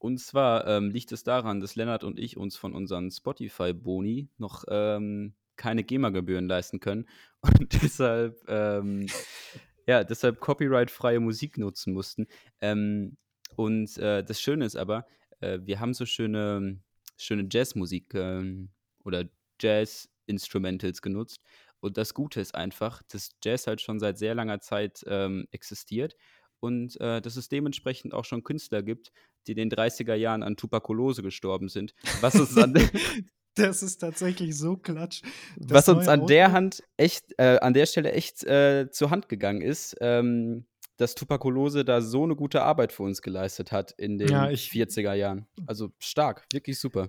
Und zwar ähm, liegt es daran, dass Lennart und ich uns von unseren Spotify-Boni noch ähm, keine GEMA-Gebühren leisten können und deshalb, ähm, ja, deshalb copyright-freie Musik nutzen mussten. Ähm, und äh, das Schöne ist aber, äh, wir haben so schöne, schöne Jazzmusik ähm, oder Jazz-Instrumentals genutzt. Und das Gute ist einfach, dass Jazz halt schon seit sehr langer Zeit ähm, existiert und äh, dass es dementsprechend auch schon Künstler gibt, die in den 30er Jahren an Tuberkulose gestorben sind. Was uns an, Das ist tatsächlich so klatsch. Was uns an der Hand echt, äh, an der Stelle echt äh, zur Hand gegangen ist, ähm, dass Tuberkulose da so eine gute Arbeit für uns geleistet hat in den Ja, ich- 40er Jahren. Also stark, wirklich super.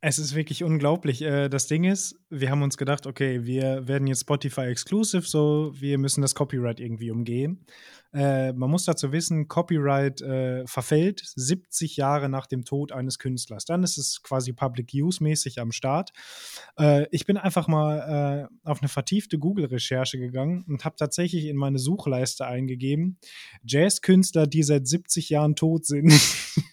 Es ist wirklich unglaublich. Äh, Das Ding ist, wir haben uns gedacht, okay, wir werden jetzt Spotify exclusive, so wir müssen das Copyright irgendwie umgehen. Äh, man muss dazu wissen, Copyright äh, verfällt 70 Jahre nach dem Tod eines Künstlers. Dann ist es quasi Public Use mäßig am Start. Ich bin einfach mal auf eine vertiefte Google-Recherche gegangen und habe tatsächlich in meine Suchleiste eingegeben, Jazzkünstler, die seit 70 Jahren tot sind.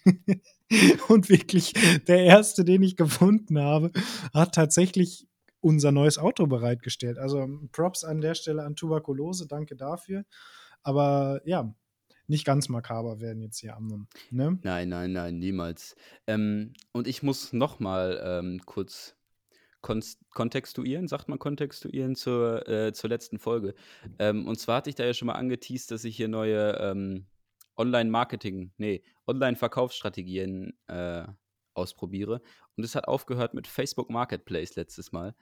Und wirklich, der erste, den ich gefunden habe, hat tatsächlich unser neues Auto bereitgestellt. Also Props an der Stelle an Tuberkulose, danke dafür. Aber ja, nicht ganz makaber werden jetzt hier am. Ne? Nein, nein, nein, niemals. Ähm, und ich muss noch mal ähm, kurz konst- kontextuieren, sagt man kontextuieren zur, äh, zur letzten Folge. Ähm, und zwar hatte ich da ja schon mal angeteased, dass ich hier neue ähm, Online-Marketing, nee, Online-Verkaufsstrategien äh, ausprobiere. Und es hat aufgehört mit Facebook Marketplace letztes Mal.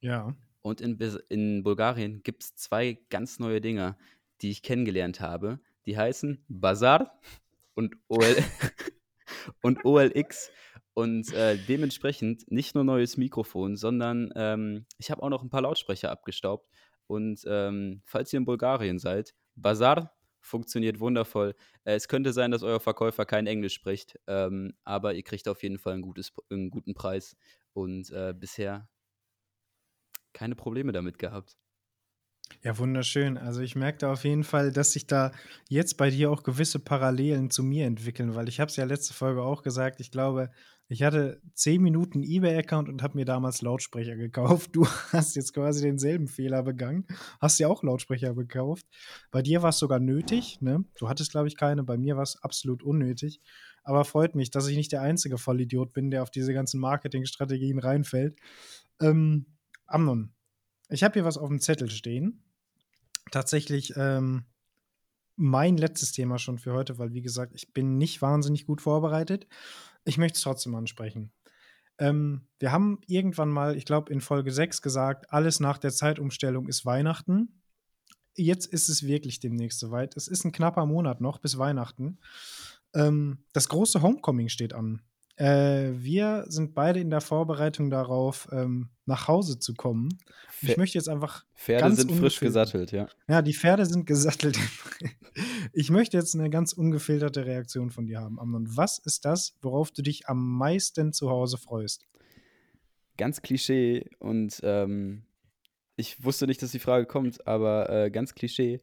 Ja. Und in, in Bulgarien gibt es zwei ganz neue Dinger, die ich kennengelernt habe. Die heißen Bazar und, OL und OLX. Und äh, dementsprechend nicht nur neues Mikrofon, sondern ähm, ich habe auch noch ein paar Lautsprecher abgestaubt. Und ähm, falls ihr in Bulgarien seid, Bazar funktioniert wundervoll. Äh, es könnte sein, dass euer Verkäufer kein Englisch spricht, ähm, aber ihr kriegt auf jeden Fall ein gutes, einen guten Preis. Und äh, bisher keine Probleme damit gehabt. Ja, wunderschön. Also ich merke da auf jeden Fall, dass sich da jetzt bei dir auch gewisse Parallelen zu mir entwickeln, weil ich habe es ja letzte Folge auch gesagt, ich glaube, ich hatte 10 Minuten eBay-Account und habe mir damals Lautsprecher gekauft. Du hast jetzt quasi denselben Fehler begangen, hast ja auch Lautsprecher gekauft. Bei dir war es sogar nötig, ne? Du hattest, glaube ich, keine, bei mir war es absolut unnötig. Aber freut mich, dass ich nicht der einzige Vollidiot bin, der auf diese ganzen Marketingstrategien reinfällt. Ähm, Amnon, ich habe hier was auf dem Zettel stehen. Tatsächlich ähm, mein letztes Thema schon für heute, weil wie gesagt, ich bin nicht wahnsinnig gut vorbereitet. Ich möchte es trotzdem ansprechen. Ähm, wir haben irgendwann mal, ich glaube in Folge 6 gesagt, alles nach der Zeitumstellung ist Weihnachten. Jetzt ist es wirklich demnächst soweit. Es ist ein knapper Monat noch bis Weihnachten. Ähm, das große Homecoming steht an. Äh, wir sind beide in der Vorbereitung darauf, ähm, nach Hause zu kommen. Und ich Pfer- möchte jetzt einfach. Pferde sind frisch gesattelt, ja. Ja, die Pferde sind gesattelt. Ich möchte jetzt eine ganz ungefilterte Reaktion von dir haben, Amnon. Was ist das, worauf du dich am meisten zu Hause freust? Ganz Klischee und ähm, ich wusste nicht, dass die Frage kommt, aber äh, ganz Klischee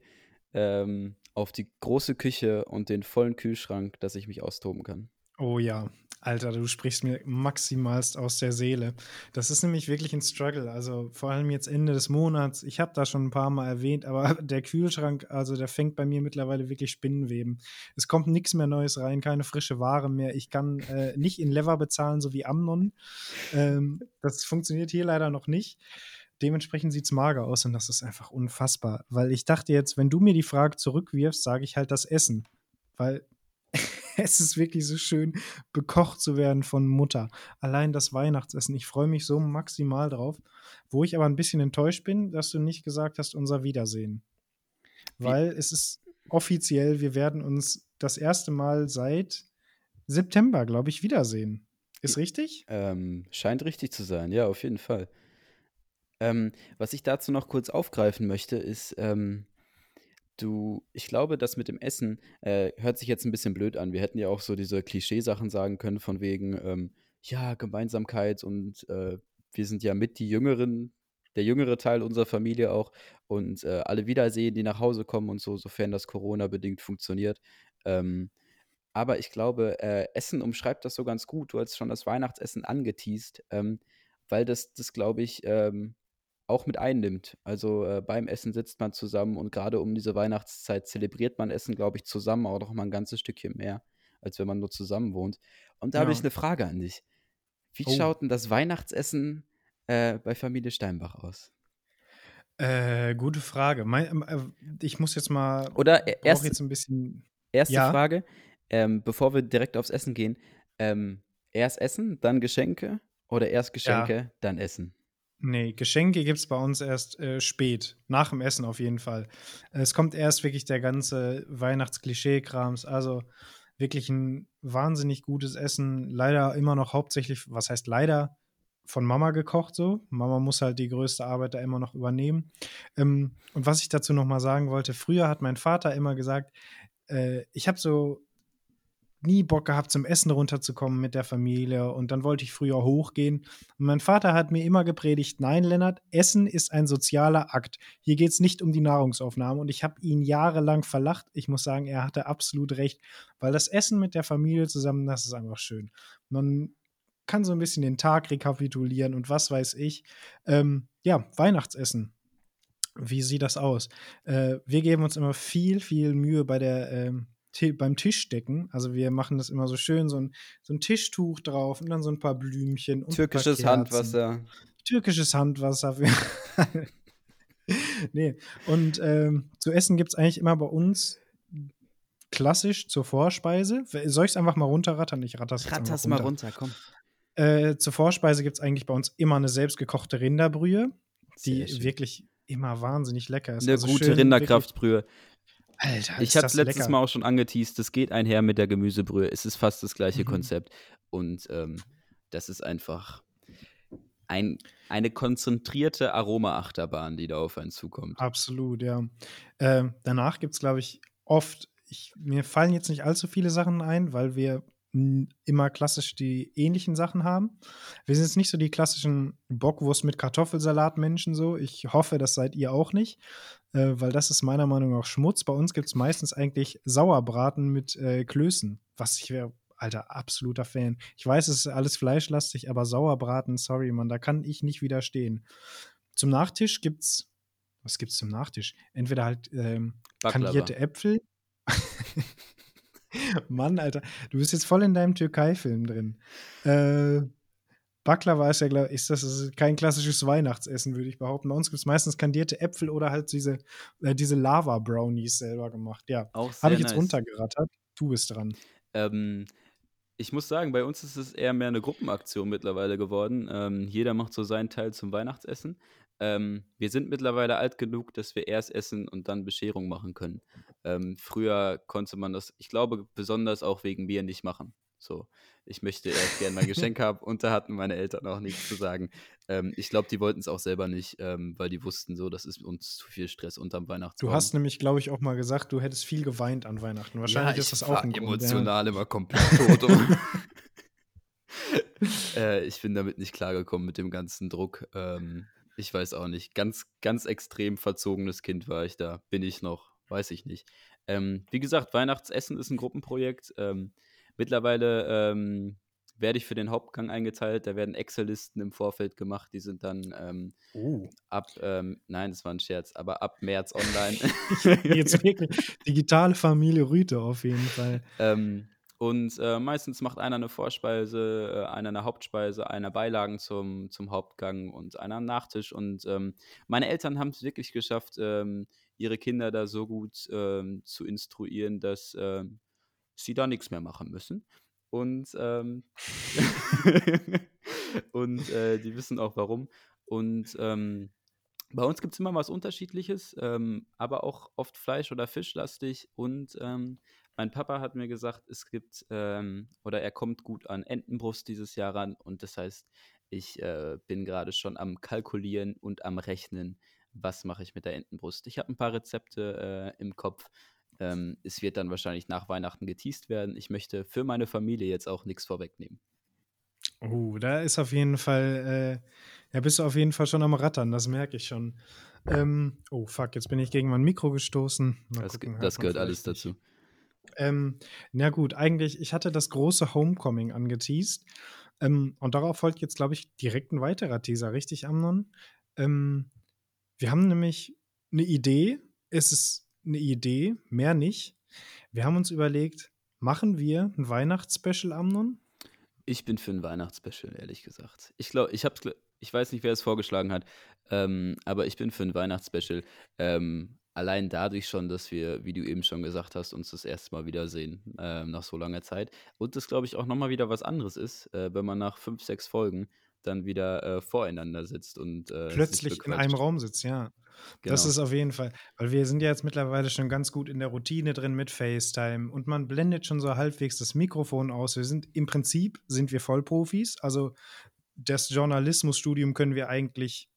ähm, auf die große Küche und den vollen Kühlschrank, dass ich mich austoben kann. Oh ja, Alter, du sprichst mir maximalst aus der Seele. Das ist nämlich wirklich ein Struggle. Also vor allem jetzt Ende des Monats. Ich habe da schon ein paar Mal erwähnt, aber der Kühlschrank, also der fängt bei mir mittlerweile wirklich Spinnenweben. Es kommt nichts mehr Neues rein, keine frische Ware mehr. Ich kann äh, nicht in Lever bezahlen, so wie Amnon. Ähm, das funktioniert hier leider noch nicht. Dementsprechend sieht es mager aus und das ist einfach unfassbar. Weil ich dachte jetzt, wenn du mir die Frage zurückwirfst, sage ich halt das Essen. Weil es ist wirklich so schön, bekocht zu werden von Mutter. Allein das Weihnachtsessen, ich freue mich so maximal drauf. Wo ich aber ein bisschen enttäuscht bin, dass du nicht gesagt hast, unser Wiedersehen. Weil es ist offiziell, wir werden uns das erste Mal seit September, glaube ich, wiedersehen. Ist richtig? Ähm, scheint richtig zu sein, ja, auf jeden Fall. Ähm, was ich dazu noch kurz aufgreifen möchte, ist, ähm, du, ich glaube, das mit dem Essen äh, hört sich jetzt ein bisschen blöd an. Wir hätten ja auch so diese Klischeesachen sagen können, von wegen, ähm, ja, Gemeinsamkeit und äh, wir sind ja mit die Jüngeren, der jüngere Teil unserer Familie auch und äh, alle Wiedersehen, die nach Hause kommen und so, sofern das Corona-bedingt funktioniert. Ähm, aber ich glaube, äh, Essen umschreibt das so ganz gut. Du hast schon das Weihnachtsessen angeteased, ähm, weil das, das glaube ich, ähm, auch mit einnimmt. Also äh, beim Essen sitzt man zusammen und gerade um diese Weihnachtszeit zelebriert man Essen, glaube ich, zusammen auch noch mal ein ganzes Stückchen mehr, als wenn man nur zusammen wohnt. Und da habe Ja. ich eine Frage an dich. Wie Oh. schaut denn das Weihnachtsessen äh, bei Familie Steinbach aus? Äh, gute Frage. Mein, ähm, äh, ich muss jetzt mal. Oder brauch erst, jetzt ein bisschen. erste Ja. Frage, ähm, bevor wir direkt aufs Essen gehen. Ähm, erst Essen, dann Geschenke oder erst Geschenke, dann Essen? Nee, Geschenke gibt es bei uns erst äh, spät, nach dem Essen auf jeden Fall. Es kommt erst wirklich der ganze Weihnachtsklischee-Krams, also wirklich ein wahnsinnig gutes Essen. Leider immer noch hauptsächlich, was heißt leider, von Mama gekocht so. Mama muss halt die größte Arbeit da immer noch übernehmen. Ähm, und was ich dazu noch mal sagen wollte, früher hat mein Vater immer gesagt, äh, ich habe so nie Bock gehabt, zum Essen runterzukommen mit der Familie und dann wollte ich früher hochgehen. Und mein Vater hat mir immer gepredigt, nein, Lennart, Essen ist ein sozialer Akt. Hier geht es nicht um die Nahrungsaufnahme. Und ich habe ihn jahrelang verlacht. Ich muss sagen, er hatte absolut recht, weil das Essen mit der Familie zusammen, das ist einfach schön. Man kann so ein bisschen den Tag rekapitulieren und was weiß ich. Ähm, ja, Weihnachtsessen. Wie sieht das aus? Äh, wir geben uns immer viel, viel Mühe bei der ähm, beim Tischdecken. Also wir machen das immer so schön, so ein, so ein Tischtuch drauf und dann so ein paar Blümchen. Und Türkisches. Handwasser. Türkisches Handwasser. Nee, und ähm, zu essen gibt es eigentlich immer bei uns klassisch zur Vorspeise. Soll ich es einfach mal runterrattern? Ich ratter es Ratter's einfach mal runter. runter, komm. Äh, zur Vorspeise gibt es eigentlich bei uns immer eine selbstgekochte Rinderbrühe. die wirklich immer wahnsinnig lecker ist. Eine Also gute schön Rinderkraftbrühe. Alter, Ich ist habe das letztes lecker. Mal auch schon angeteased, das geht einher mit der Gemüsebrühe. Es ist fast das gleiche Mhm. Konzept. Und ähm, das ist einfach ein, eine konzentrierte Aroma-Achterbahn, die da auf einen zukommt. Absolut, ja. Ähm, danach gibt es, glaube ich, oft, ich, mir fallen jetzt nicht allzu viele Sachen ein, weil wir immer klassisch die ähnlichen Sachen haben. Wir sind jetzt nicht so die klassischen Bockwurst mit Kartoffelsalat-Menschen so. Ich hoffe, das seid ihr auch nicht, äh, weil das ist meiner Meinung nach Schmutz. Bei uns gibt es meistens eigentlich Sauerbraten mit äh, Klößen, was ich wäre, Alter, absoluter Fan. Ich weiß, es ist alles fleischlastig, aber Sauerbraten, sorry, Mann, da kann ich nicht widerstehen. Zum Nachtisch gibt's, was gibt's zum Nachtisch? Entweder halt ähm, kandierte Äpfel. Mann, Alter, du bist jetzt voll in deinem Türkei-Film drin. Äh, Baklava ist ja, ist das ist kein klassisches Weihnachtsessen, würde ich behaupten. Bei uns gibt es meistens kandierte Äpfel oder halt diese, äh, diese Lava-Brownies selber gemacht. Ja, habe ich jetzt nice. runtergerattert. Du bist dran. Ähm, ich muss sagen, bei uns ist es eher mehr eine Gruppenaktion mittlerweile geworden. Ähm, jeder macht so seinen Teil zum Weihnachtsessen. Ähm, wir sind mittlerweile alt genug, dass wir erst essen und dann Bescherung machen können. Ähm, früher konnte man das, ich glaube, besonders auch wegen mir nicht machen. So, ich möchte erst gerne mein Geschenk haben und da hatten meine Eltern auch nichts zu sagen. Ähm, ich glaube, die wollten es auch selber nicht, ähm, weil die wussten so, das ist uns zu viel Stress unterm Weihnachtsbaum. Du hast nämlich, glaube ich, auch mal gesagt, du hättest viel geweint an Weihnachten. Wahrscheinlich ja, ist das auch ein Grund, ja. emotional immer komplett tot. äh, ich bin damit nicht klargekommen mit dem ganzen Druck. Ähm, ich weiß auch nicht. Ganz, ganz extrem verzogenes Kind war ich da. Bin ich noch, weiß ich nicht. Ähm, wie gesagt, Weihnachtsessen ist ein Gruppenprojekt. Mittlerweile ähm, werde ich für den Hauptgang eingeteilt. Da werden Excel-Listen im Vorfeld gemacht. Die sind dann ähm, Oh. ab, ähm, nein, das war ein Scherz, aber ab März online. Jetzt wirklich digitale Familie Rüte auf jeden Fall. Ähm, und äh, meistens macht einer eine Vorspeise, äh, einer eine Hauptspeise, einer Beilagen zum, zum Hauptgang und einer einen Nachtisch. Und ähm, meine Eltern haben es wirklich geschafft, ähm, ihre Kinder da so gut ähm, zu instruieren, dass sie da nichts mehr machen müssen. Und, ähm, und äh, die wissen auch warum. Und ähm, bei uns gibt es immer was Unterschiedliches, ähm, aber auch oft Fleisch- oder Fischlastig. Und ähm, mein Papa hat mir gesagt, es gibt, ähm, oder er kommt gut an Entenbrust dieses Jahr ran. Und das heißt, ich äh, bin gerade schon am Kalkulieren und am Rechnen, was mache ich mit der Entenbrust. Ich habe ein paar Rezepte äh, im Kopf. Ähm, es wird dann wahrscheinlich nach Weihnachten geteased werden. Ich möchte für meine Familie jetzt auch nichts vorwegnehmen. Oh, da ist auf jeden Fall, äh, ja, bist du auf jeden Fall schon am Rattern, das merke ich schon. Ähm, oh, fuck, jetzt bin ich gegen mein Mikro gestoßen. Mal Das, gucken, das gehört alles dazu. Ähm, na gut, eigentlich, ich hatte das große Homecoming angeteased. Ähm, und darauf folgt jetzt, glaube ich, direkt ein weiterer Teaser, richtig, Amnon? Ähm, wir haben nämlich eine Idee. Es ist eine Idee, mehr nicht. Wir haben uns überlegt, machen wir ein Weihnachtsspecial, Amnon? Ich bin für ein Weihnachtsspecial, ehrlich gesagt. Ich glaube, ich hab's, ich weiß nicht, wer es vorgeschlagen hat, ähm, aber ich bin für ein Weihnachtsspecial. Ähm, allein dadurch schon, dass wir, wie du eben schon gesagt hast, uns das erste Mal wiedersehen ähm, nach so langer Zeit. Und das, glaube ich, auch nochmal wieder was anderes ist, äh, wenn man nach fünf, sechs Folgen dann wieder äh, voreinander sitzt und äh, Plötzlich in einem Raum sitzt, ja. Das Genau. ist auf jeden Fall, weil wir sind ja jetzt mittlerweile schon ganz gut in der Routine drin mit FaceTime und man blendet schon so halbwegs das Mikrofon aus. Wir sind im Prinzip sind wir Vollprofis, also das Journalismusstudium können wir eigentlich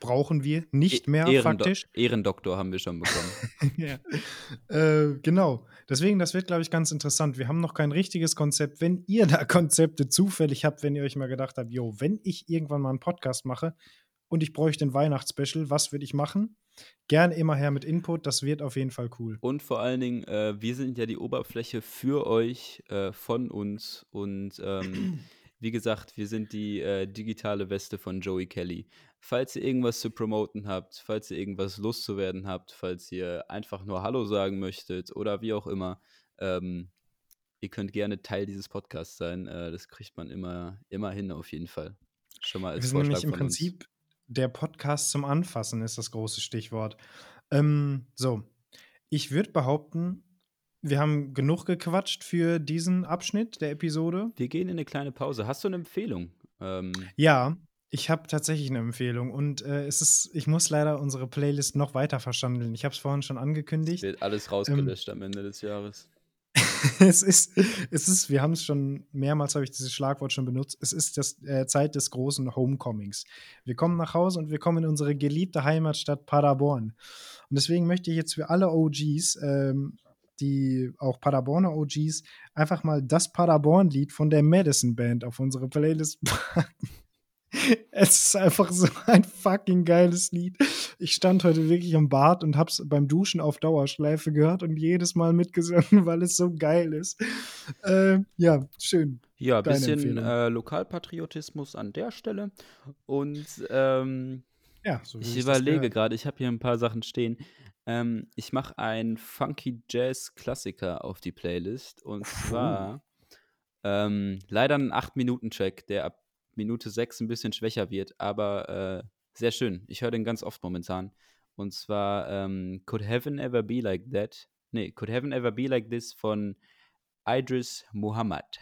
brauchen wir nicht E- mehr Ehrendo- faktisch. Ehrendoktor haben wir schon bekommen. ja. äh, genau. Deswegen, das wird, glaube ich, ganz interessant. Wir haben noch kein richtiges Konzept. Wenn ihr da Konzepte zufällig habt, wenn ihr euch mal gedacht habt, jo, wenn ich irgendwann mal einen Podcast mache und ich bräuchte ein Weihnachtsspecial, was würde ich machen? Gerne immer her mit Input, das wird auf jeden Fall cool. Und vor allen Dingen, äh, wir sind ja die Oberfläche für euch, äh, von uns. Und ähm, wie gesagt, wir sind die äh, digitale Weste von Joey Kelly. Falls ihr irgendwas zu promoten habt, falls ihr irgendwas loszuwerden habt, falls ihr einfach nur Hallo sagen möchtet oder wie auch immer, ähm, ihr könnt gerne Teil dieses Podcasts sein. Äh, das kriegt man immer, immer hin, auf jeden Fall. Schon mal als Wir sind Vorschlag nämlich im von uns. Prinzip der Podcast zum Anfassen, ist das große Stichwort. Ähm, so, ich würde behaupten, wir haben genug gequatscht für diesen Abschnitt der Episode. Wir gehen in eine kleine Pause. Hast du eine Empfehlung? Ähm, Ja, Ich habe tatsächlich eine Empfehlung und äh, es ist, ich muss leider unsere Playlist noch weiter verschandeln. Ich habe es vorhin schon angekündigt. Wird alles rausgelöscht am Ende des Jahres. es ist, es ist, wir haben es schon mehrmals, habe ich dieses Schlagwort schon benutzt. Es ist das äh, Zeit des großen Homecomings. Wir kommen nach Hause und wir kommen in unsere geliebte Heimatstadt Paderborn. Und deswegen möchte ich jetzt für alle OGs, ähm, die auch Paderborner OGs, einfach mal das Paderborn-Lied von der Madison Band auf unsere Playlist packen. Es ist einfach so ein fucking geiles Lied. Ich stand heute wirklich am Bad und hab's beim Duschen auf Dauerschleife gehört und jedes Mal mitgesungen, weil es so geil ist. Äh, ja, schön. Ja, ein bisschen äh, Lokalpatriotismus an der Stelle. Und ähm, Ja, so ich das überlege gerade, ich habe hier ein paar Sachen stehen. Ähm, ich mache einen Funky Jazz Klassiker auf die Playlist. Und zwar ähm, leider einen 8-Minuten-Track, der ab Minute 6 ein bisschen schwächer wird, aber äh, sehr schön. Ich höre den ganz oft momentan. Und zwar ähm, Could Heaven Ever Be Like That? Nee, Could Heaven Ever Be Like This von Idris Muhammad.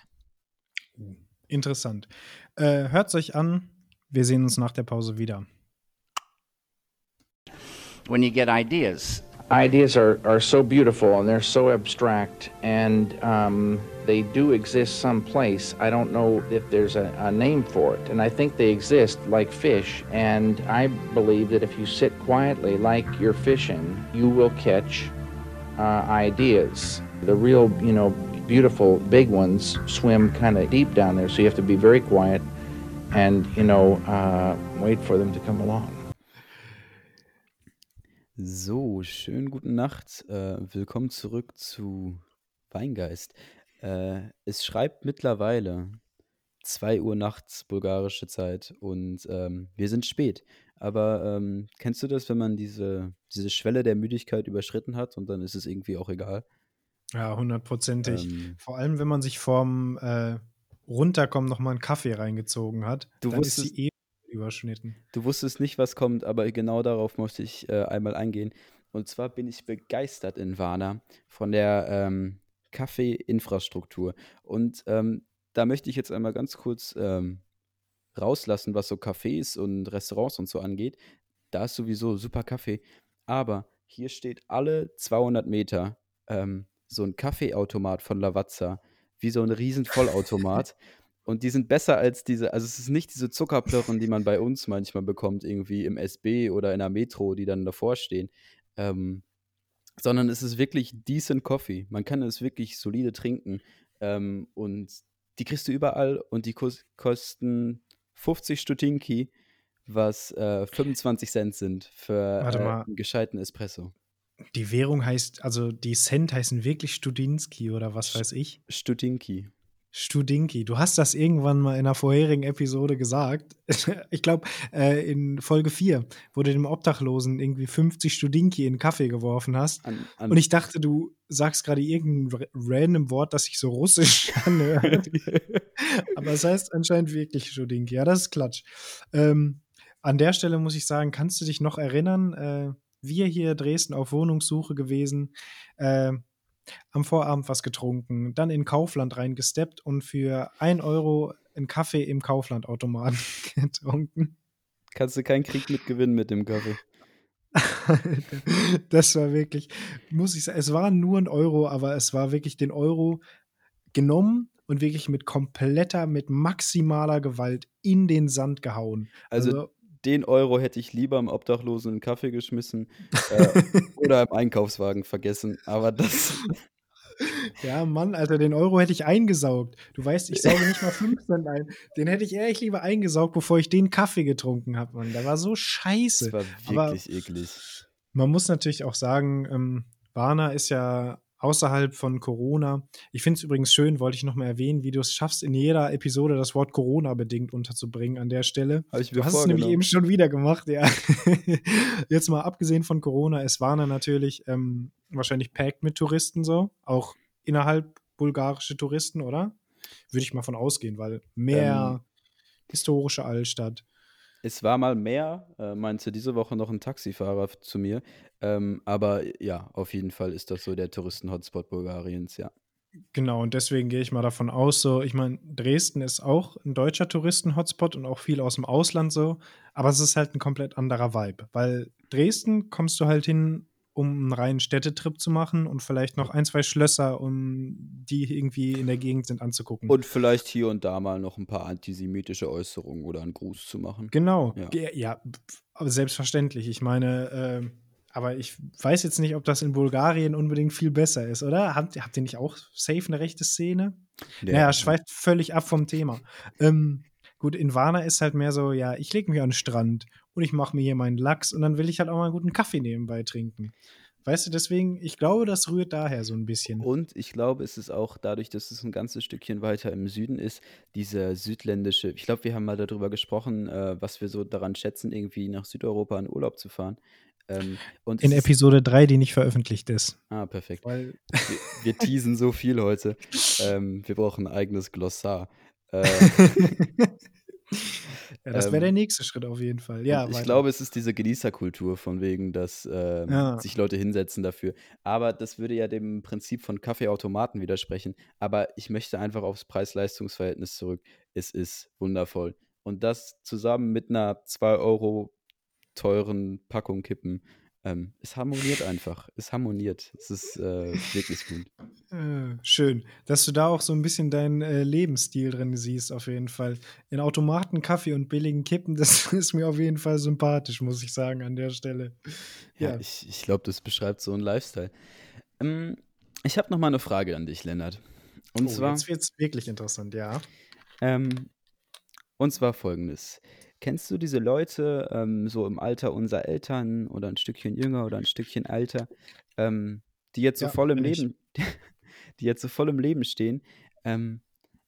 Interessant. Äh, hört's euch an. Wir sehen uns nach der Pause wieder. When you get ideas. ideas are, are so beautiful and they're so abstract and um, they do exist someplace. I don't know if there's a, a name for it. And I think they exist like fish. And I believe that if you sit quietly like you're fishing, you will catch uh, ideas. The real, you know, beautiful big ones swim kind of deep down there. So you have to be very quiet and, you know, uh, wait for them to come along. So, schönen guten Nacht. Äh, willkommen zurück zu Weingeist. Äh, es schreibt mittlerweile 2 Uhr nachts bulgarische Zeit und ähm, wir sind spät. Aber ähm, kennst du das, wenn man diese, diese Schwelle der Müdigkeit überschritten hat und dann ist es irgendwie auch egal? Ja, hundertprozentig. Ähm, Vor allem, wenn man sich vorm äh, Runterkommen noch mal einen Kaffee reingezogen hat, Du dann ist wusstest- die eh überschnitten. Du wusstest nicht, was kommt, aber genau darauf musste ich äh, einmal eingehen. Und zwar bin ich begeistert in Warna von der ähm, Kaffeeinfrastruktur. Und ähm, da möchte ich jetzt einmal ganz kurz ähm, rauslassen, was so Cafés und Restaurants und so angeht. Da ist sowieso super Kaffee. Aber hier steht alle 200 Meter ähm, so ein Kaffeeautomat von Lavazza, wie so ein riesen Vollautomat. Und die sind besser als diese, also es ist nicht diese Zuckerplörren, die man bei uns manchmal bekommt, irgendwie im SB oder in der Metro, die dann davor stehen. Ähm, sondern es ist wirklich decent Coffee. Man kann es wirklich solide trinken. Ähm, und die kriegst du überall und die kos kosten 50 Stutinki, was äh, 25 Cent sind für äh, einen gescheiten Espresso. Die Währung heißt, also die Cent heißen wirklich Studinski oder was weiß ich. Stutinki. Studinki. Du hast das irgendwann mal in einer vorherigen Episode gesagt. Ich glaube, äh, in Folge 4, wo du dem Obdachlosen irgendwie 50 Studinki in den Kaffee geworfen hast. An, an Und ich dachte, du sagst gerade irgendein ra- random Wort, das sich so russisch anhört. Aber es heißt anscheinend wirklich Studinki. Ja, das ist Klatsch. Ähm, an der Stelle muss ich sagen, kannst du dich noch erinnern? Äh, wir hier Dresden auf Wohnungssuche gewesen, äh, am Vorabend was getrunken, dann in Kaufland reingesteppt und für 1 Euro einen Kaffee im Kauflandautomaten getrunken. Kannst du keinen Krieg mit gewinnen mit dem Kaffee. das war wirklich, muss ich sagen, es war nur ein Euro, aber es war wirklich den Euro genommen und wirklich mit kompletter, mit maximaler Gewalt in den Sand gehauen. Also, den Euro hätte ich lieber im Obdachlosen in den Kaffee geschmissen äh, oder im Einkaufswagen vergessen. Aber das, ja, Mann, Alter, den Euro hätte ich eingesaugt. Du weißt, ich sauge nicht mal 5 Cent ein. Den hätte ich ehrlich lieber eingesaugt, bevor ich den Kaffee getrunken habe, Mann. Der war so scheiße. das war Aber- wirklich eklig. Man muss natürlich auch sagen, ähm, Warna ist ja außerhalb von Corona. Ich finde es übrigens schön, wollte ich noch mal erwähnen, wie du es schaffst, in jeder Episode das Wort Corona bedingt unterzubringen an der Stelle. Habe ich Du hast es nämlich eben schon wieder gemacht, ja. Jetzt mal abgesehen von Corona, ist Warna natürlich ähm, wahrscheinlich packt mit Touristen so, auch innerhalb bulgarische Touristen, oder? Würde ich mal von ausgehen, weil mehr historische Altstadt. Es war mal mehr, äh, meinte diese Woche noch ein Taxifahrer zu mir. Ähm, aber ja, auf jeden Fall ist das so der Touristen-Hotspot Bulgariens, ja. Genau, und deswegen gehe ich mal davon aus, so, ich meine, Dresden ist auch ein deutscher Touristen-Hotspot und auch viel aus dem Ausland so, aber es ist halt ein komplett anderer Vibe, weil Dresden kommst du halt hin, um einen reinen Städtetrip zu machen und vielleicht noch ein, zwei Schlösser, um die irgendwie in der Gegend sind, anzugucken. Und vielleicht hier und da mal noch ein paar antisemitische Äußerungen oder einen Gruß zu machen. genau, Ja. ja, ja aber selbstverständlich. Ich meine, äh, aber ich weiß jetzt nicht, ob das in Bulgarien unbedingt viel besser ist, oder? Habt, habt ihr nicht auch safe eine rechte Szene? Naja, schweift völlig ab vom Thema. Ähm, gut, in Warna ist halt mehr so, ja, ich lege mich an den Strand und ich mache mir hier meinen Lachs und dann will ich halt auch mal einen guten Kaffee nebenbei trinken. Weißt du, deswegen, ich glaube, das rührt daher so ein bisschen. Und ich glaube, es ist auch dadurch, dass es ein ganzes Stückchen weiter im Süden ist, dieser südländische, ich glaube, wir haben mal darüber gesprochen, äh, was wir so daran schätzen, irgendwie nach Südeuropa in Urlaub zu fahren. Ähm, und In Episode 3, die nicht veröffentlicht ist. Ah, perfekt. Weil, Wir, wir teasen so viel heute. Ähm, wir brauchen ein eigenes Glossar. Äh, ja, das wäre Ähm, der nächste Schritt auf jeden Fall. Ja, ich weiter. glaube, es ist diese Genießerkultur von wegen, dass ähm, Ja. sich Leute hinsetzen dafür. Aber das würde ja dem Prinzip von Kaffeeautomaten widersprechen. Aber ich möchte einfach aufs Preis-Leistungs-Verhältnis zurück. Es ist wundervoll. Und das zusammen mit einer 2 Euro teuren Packung Kippen. Ähm, es harmoniert einfach. Es harmoniert. Es ist äh, wirklich gut. Äh, schön, dass du da auch so ein bisschen deinen äh, Lebensstil drin siehst, auf jeden Fall. In Automaten, Kaffee und billigen Kippen, das ist mir auf jeden Fall sympathisch, muss ich sagen, an der Stelle. Ja, Ja. ich, ich glaube, das beschreibt so einen Lifestyle. Ähm, ich habe noch mal eine Frage an dich, Lennart. Und oh, zwar, jetzt wird es wirklich interessant, ja. ähm, und zwar folgendes. Kennst du diese Leute, ähm, so im Alter unserer Eltern oder ein Stückchen jünger oder ein Stückchen älter, ähm, die jetzt so Ja, voll im. Leben, die jetzt so voll im Leben stehen, ähm,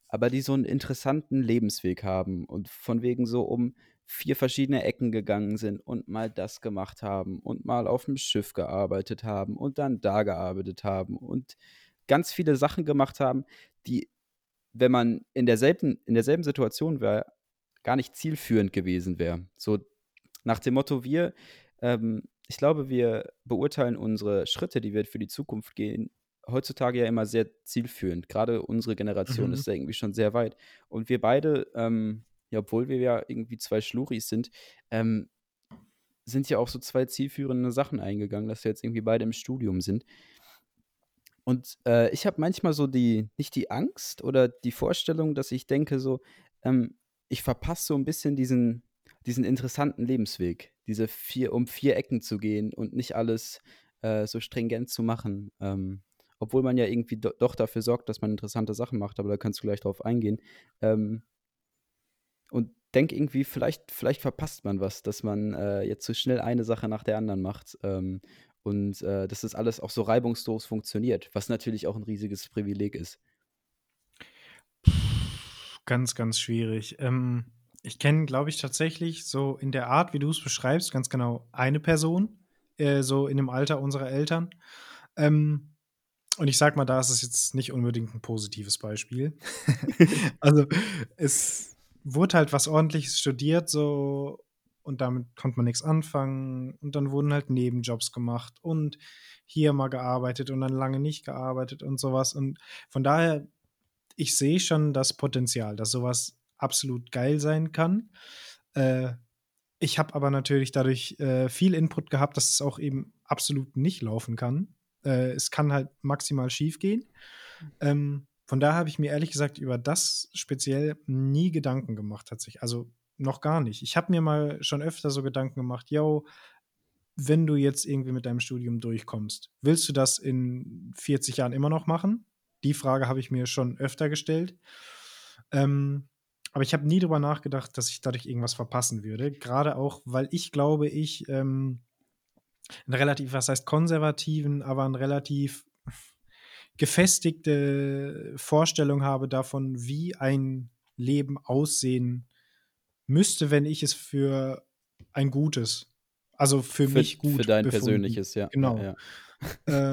aber die so einen interessanten Lebensweg haben und von wegen so um vier verschiedene Ecken gegangen sind und mal das gemacht haben und mal auf dem Schiff gearbeitet haben und dann da gearbeitet haben und ganz viele Sachen gemacht haben, die, wenn man in derselben, in derselben Situation wäre, gar nicht zielführend gewesen wäre. So nach dem Motto, wir, ähm, ich glaube, wir beurteilen unsere Schritte, die wir für die Zukunft gehen, heutzutage ja immer sehr zielführend. Gerade unsere Generation Mhm. ist da irgendwie schon sehr weit. Und wir beide, ähm, ja, obwohl wir ja irgendwie zwei Schluris sind, ähm, sind ja auch so zwei zielführende Sachen eingegangen, dass wir jetzt irgendwie beide im Studium sind. Und äh, ich habe manchmal so die, nicht die Angst oder die Vorstellung, dass ich denke, so, ähm, ich verpasse so ein bisschen diesen, diesen interessanten Lebensweg, diese vier, um vier Ecken zu gehen und nicht alles äh, so stringent zu machen. Ähm, obwohl man ja irgendwie do doch dafür sorgt, dass man interessante Sachen macht, aber da kannst du gleich drauf eingehen. Ähm, und denk irgendwie, vielleicht, vielleicht verpasst man was, dass man äh, jetzt so schnell eine Sache nach der anderen macht. Ähm, und äh, dass das alles auch so reibungslos funktioniert, was natürlich auch ein riesiges Privileg ist. Ganz, ganz schwierig. Ähm, ich kenne, glaube ich, tatsächlich so in der Art, wie du es beschreibst, ganz genau eine Person, äh, so in dem Alter unserer Eltern. Ähm, und ich sag mal, da ist es jetzt nicht unbedingt ein positives Beispiel. also, es wurde halt was ordentliches studiert, so und damit konnte man nichts anfangen. Und dann wurden halt Nebenjobs gemacht und hier mal gearbeitet und dann lange nicht gearbeitet und sowas. Und von daher, ich sehe schon das Potenzial, dass sowas absolut geil sein kann. Äh, ich habe aber natürlich dadurch äh, viel Input gehabt, dass es auch eben absolut nicht laufen kann. Äh, es kann halt maximal schief gehen. Ähm, von daher habe ich mir ehrlich gesagt über das speziell nie Gedanken gemacht, tatsächlich. Also noch gar nicht. Ich habe mir mal schon öfter so Gedanken gemacht, yo, wenn du jetzt irgendwie mit deinem Studium durchkommst, willst du das in 40 Jahren immer noch machen? Die Frage habe ich mir schon öfter gestellt. Ähm, aber ich habe nie darüber nachgedacht, dass ich dadurch irgendwas verpassen würde. Gerade auch, weil ich glaube, ich ähm, einen relativ, was heißt konservativen, aber einen relativ gefestigte Vorstellung habe davon, wie ein Leben aussehen müsste, wenn ich es für ein gutes, also für, Für, mich gut für dein befunden. persönliches, ja. Genau. Ja, ja.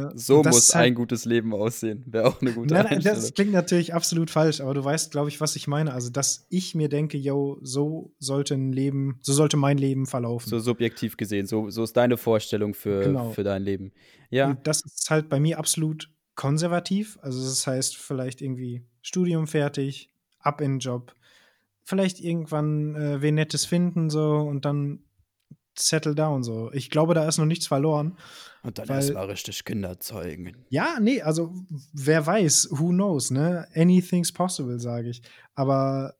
Äh, So muss halt- ein gutes Leben aussehen. Wäre auch eine gute Nein, das klingt natürlich absolut falsch, aber du weißt, glaube ich, was ich meine. Also, dass ich mir denke, yo, so sollte ein Leben, so sollte mein Leben verlaufen. So subjektiv gesehen. So, so ist deine Vorstellung für, Genau. für dein Leben. Ja, Und das ist halt bei mir absolut konservativ. Also das heißt vielleicht irgendwie Studium fertig, ab in den Job, vielleicht irgendwann äh, wen Nettes finden so und dann settle down so. Ich glaube, da ist noch nichts verloren. Und dann Weil- erstmal richtig Kinder zeugen. Ja, nee, also wer weiß, who knows, ne? Anything's possible, sage ich. Aber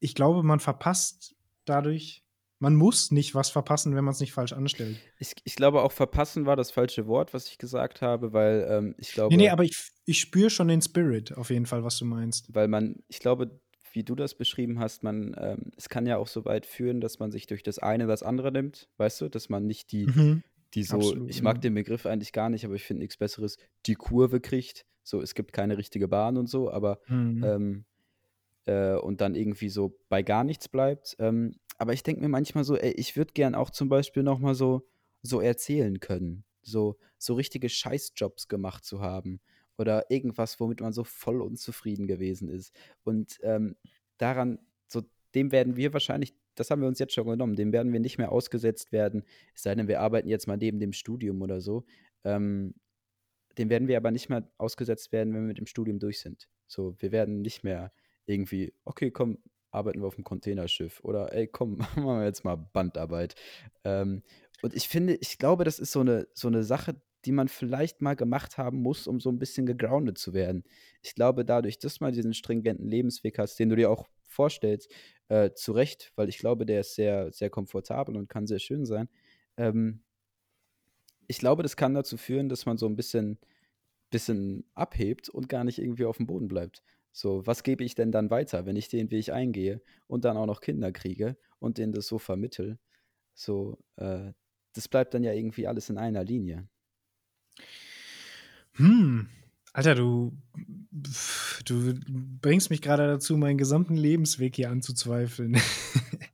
ich glaube, man verpasst dadurch, man muss nicht was verpassen, wenn man es nicht falsch anstellt. Ich, ich glaube auch verpassen war das falsche Wort, was ich gesagt habe, weil ähm, ich glaube. Nee, nee, aber ich, ich spüre schon den Spirit auf jeden Fall, was du meinst. weil man, ich glaube, wie du das beschrieben hast, man, ähm, es kann ja auch so weit führen, dass man sich durch das eine das andere nimmt, weißt du, dass man nicht die, Mhm. die so, absolut, ich ja. mag den Begriff eigentlich gar nicht, aber ich finde nichts Besseres, die Kurve kriegt. So, es gibt keine richtige Bahn und so, aber Mhm. ähm, äh, und dann irgendwie so bei gar nichts bleibt. Ähm, aber ich denke mir manchmal so, ey, ich würde gern auch zum Beispiel noch mal so, so erzählen können, so, so richtige Scheißjobs gemacht zu haben oder irgendwas, womit man so voll unzufrieden gewesen ist. Und ähm, daran, so dem werden wir wahrscheinlich, das haben wir uns jetzt schon genommen, dem werden wir nicht mehr ausgesetzt werden, es sei denn, wir arbeiten jetzt mal neben dem Studium oder so. Ähm, dem werden wir aber nicht mehr ausgesetzt werden, wenn wir mit dem Studium durch sind. So, wir werden nicht mehr irgendwie, okay, komm, arbeiten wir auf dem Containerschiff oder ey, komm, machen wir jetzt mal Bandarbeit. Ähm, und ich finde, ich glaube, das ist so eine, so eine Sache, die man vielleicht mal gemacht haben muss, um so ein bisschen gegroundet zu werden. Ich glaube, dadurch, dass man diesen stringenten Lebensweg hast, den du dir auch vorstellst, äh, zu Recht, weil ich glaube, der ist sehr, sehr komfortabel und kann sehr schön sein. Ähm, ich glaube, das kann dazu führen, dass man so ein bisschen, bisschen abhebt und gar nicht irgendwie auf dem Boden bleibt. So, was gebe ich denn dann weiter, wenn ich den Weg eingehe und dann auch noch Kinder kriege und denen das so vermittel? So, äh, das bleibt dann ja irgendwie alles in einer Linie. Hm. Alter, du, du bringst mich gerade dazu, meinen gesamten Lebensweg hier anzuzweifeln.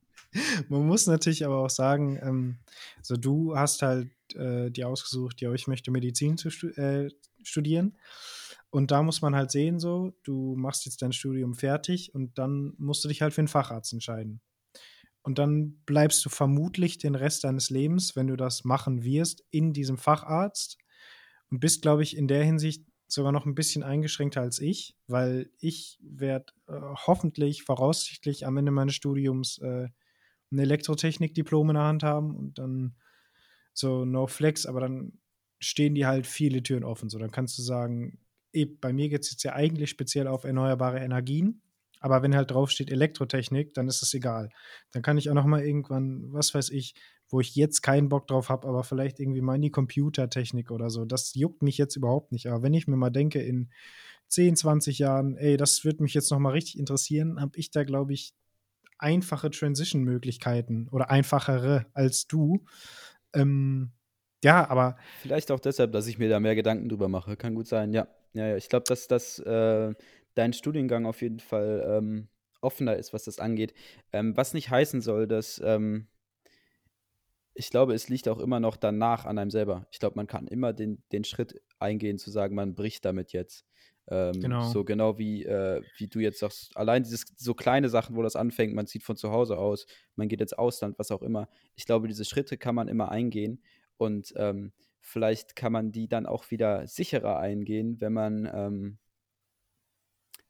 Man muss natürlich aber auch sagen, ähm, so du hast halt äh, dir ausgesucht, ja, ich möchte Medizin zu stu äh, studieren. Und da muss man halt sehen, so, du machst jetzt dein Studium fertig und dann musst du dich halt für einen Facharzt entscheiden. Und dann bleibst du vermutlich den Rest deines Lebens, wenn du das machen wirst, in diesem Facharzt und bist, glaube ich, in der Hinsicht sogar noch ein bisschen eingeschränkter als ich, weil ich werde äh, hoffentlich, voraussichtlich am Ende meines Studiums äh, ein Elektrotechnik-Diplom in der Hand haben und dann so no flex, aber dann stehen die halt viele Türen offen. So, dann kannst du sagen, eh, bei mir geht es jetzt ja eigentlich speziell auf erneuerbare Energien, aber wenn halt drauf steht Elektrotechnik, dann ist es egal. Dann kann ich auch noch mal irgendwann, was weiß ich, wo ich jetzt keinen Bock drauf habe, aber vielleicht irgendwie mal in die Computertechnik oder so. Das juckt mich jetzt überhaupt nicht. Aber wenn ich mir mal denke, in 10, 20 Jahren, ey, das wird mich jetzt noch mal richtig interessieren, habe ich da, glaube ich, einfache Transition-Möglichkeiten oder einfachere als du. Ähm, ja, aber Vielleicht auch deshalb, dass ich mir da mehr Gedanken drüber mache. Kann gut sein, ja. Ja, ja. Ich glaube, dass das äh, dein Studiengang auf jeden Fall ähm, offener ist, was das angeht. Ähm, was nicht heißen soll, dass ähm, ich glaube, es liegt auch immer noch danach an einem selber. Ich glaube, man kann immer den, den Schritt eingehen, zu sagen, man bricht damit jetzt. Ähm, Genau. So genau wie, äh, wie du jetzt sagst, allein dieses so kleine Sachen, wo das anfängt, man zieht von zu Hause aus, man geht ins Ausland, was auch immer. Ich glaube, diese Schritte kann man immer eingehen und ähm, vielleicht kann man die dann auch wieder sicherer eingehen, wenn man, ähm,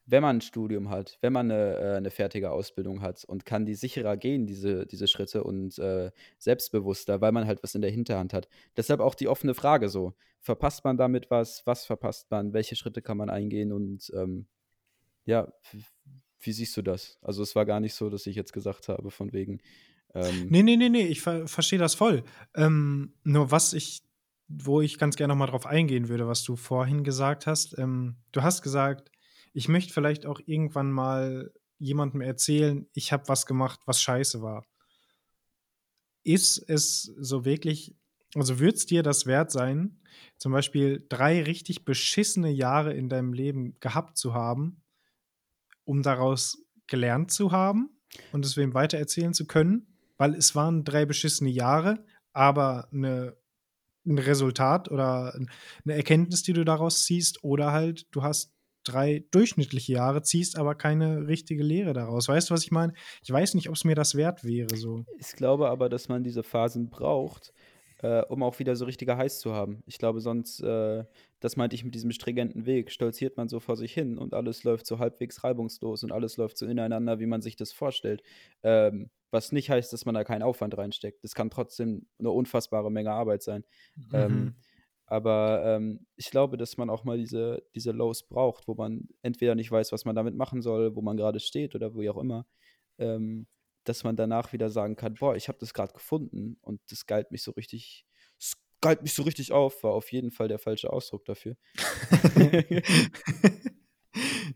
wenn man ein Studium hat, wenn man eine, äh, eine fertige Ausbildung hat und kann die sicherer gehen, diese, diese Schritte und äh, selbstbewusster, weil man halt was in der Hinterhand hat. Deshalb auch die offene Frage so, verpasst man damit was, was verpasst man, welche Schritte kann man eingehen und ähm, ja, wie siehst du das? Also es war gar nicht so, dass ich jetzt gesagt habe, von wegen, ähm, Nee, nee, nee, nee, ich ver verstehe das voll. Ähm, nur was ich, wo ich ganz gerne nochmal drauf eingehen würde, was du vorhin gesagt hast. Ähm, du hast gesagt, ich möchte vielleicht auch irgendwann mal jemandem erzählen, ich habe was gemacht, was scheiße war. Ist es so wirklich, also wird es dir das wert sein, zum Beispiel drei richtig beschissene Jahre in deinem Leben gehabt zu haben, um daraus gelernt zu haben und es wem weitererzählen zu können? weil es waren drei beschissene Jahre, aber eine, ein Resultat oder eine Erkenntnis, die du daraus ziehst, oder halt, du hast drei durchschnittliche Jahre, ziehst aber keine richtige Lehre daraus. Weißt du, was ich meine? Ich weiß nicht, ob es mir das wert wäre, so. Ich glaube aber, dass man diese Phasen braucht, äh, um auch wieder so richtige Heiß zu haben. Ich glaube, sonst, äh, das meinte ich mit diesem stringenten Weg, stolziert man so vor sich hin und alles läuft so halbwegs reibungslos und alles läuft so ineinander, wie man sich das vorstellt. Ähm, was nicht heißt, dass man da keinen Aufwand reinsteckt. Das kann trotzdem eine unfassbare Menge Arbeit sein. Ähm, Mhm. Aber ähm, ich glaube, dass man auch mal diese, diese Lows braucht, wo man entweder nicht weiß, was man damit machen soll, wo man gerade steht oder wo auch immer. Ähm, dass man danach wieder sagen kann, boah, ich habe das gerade gefunden und das galt mich so richtig, galt mich so richtig auf, war auf jeden Fall der falsche Ausdruck dafür.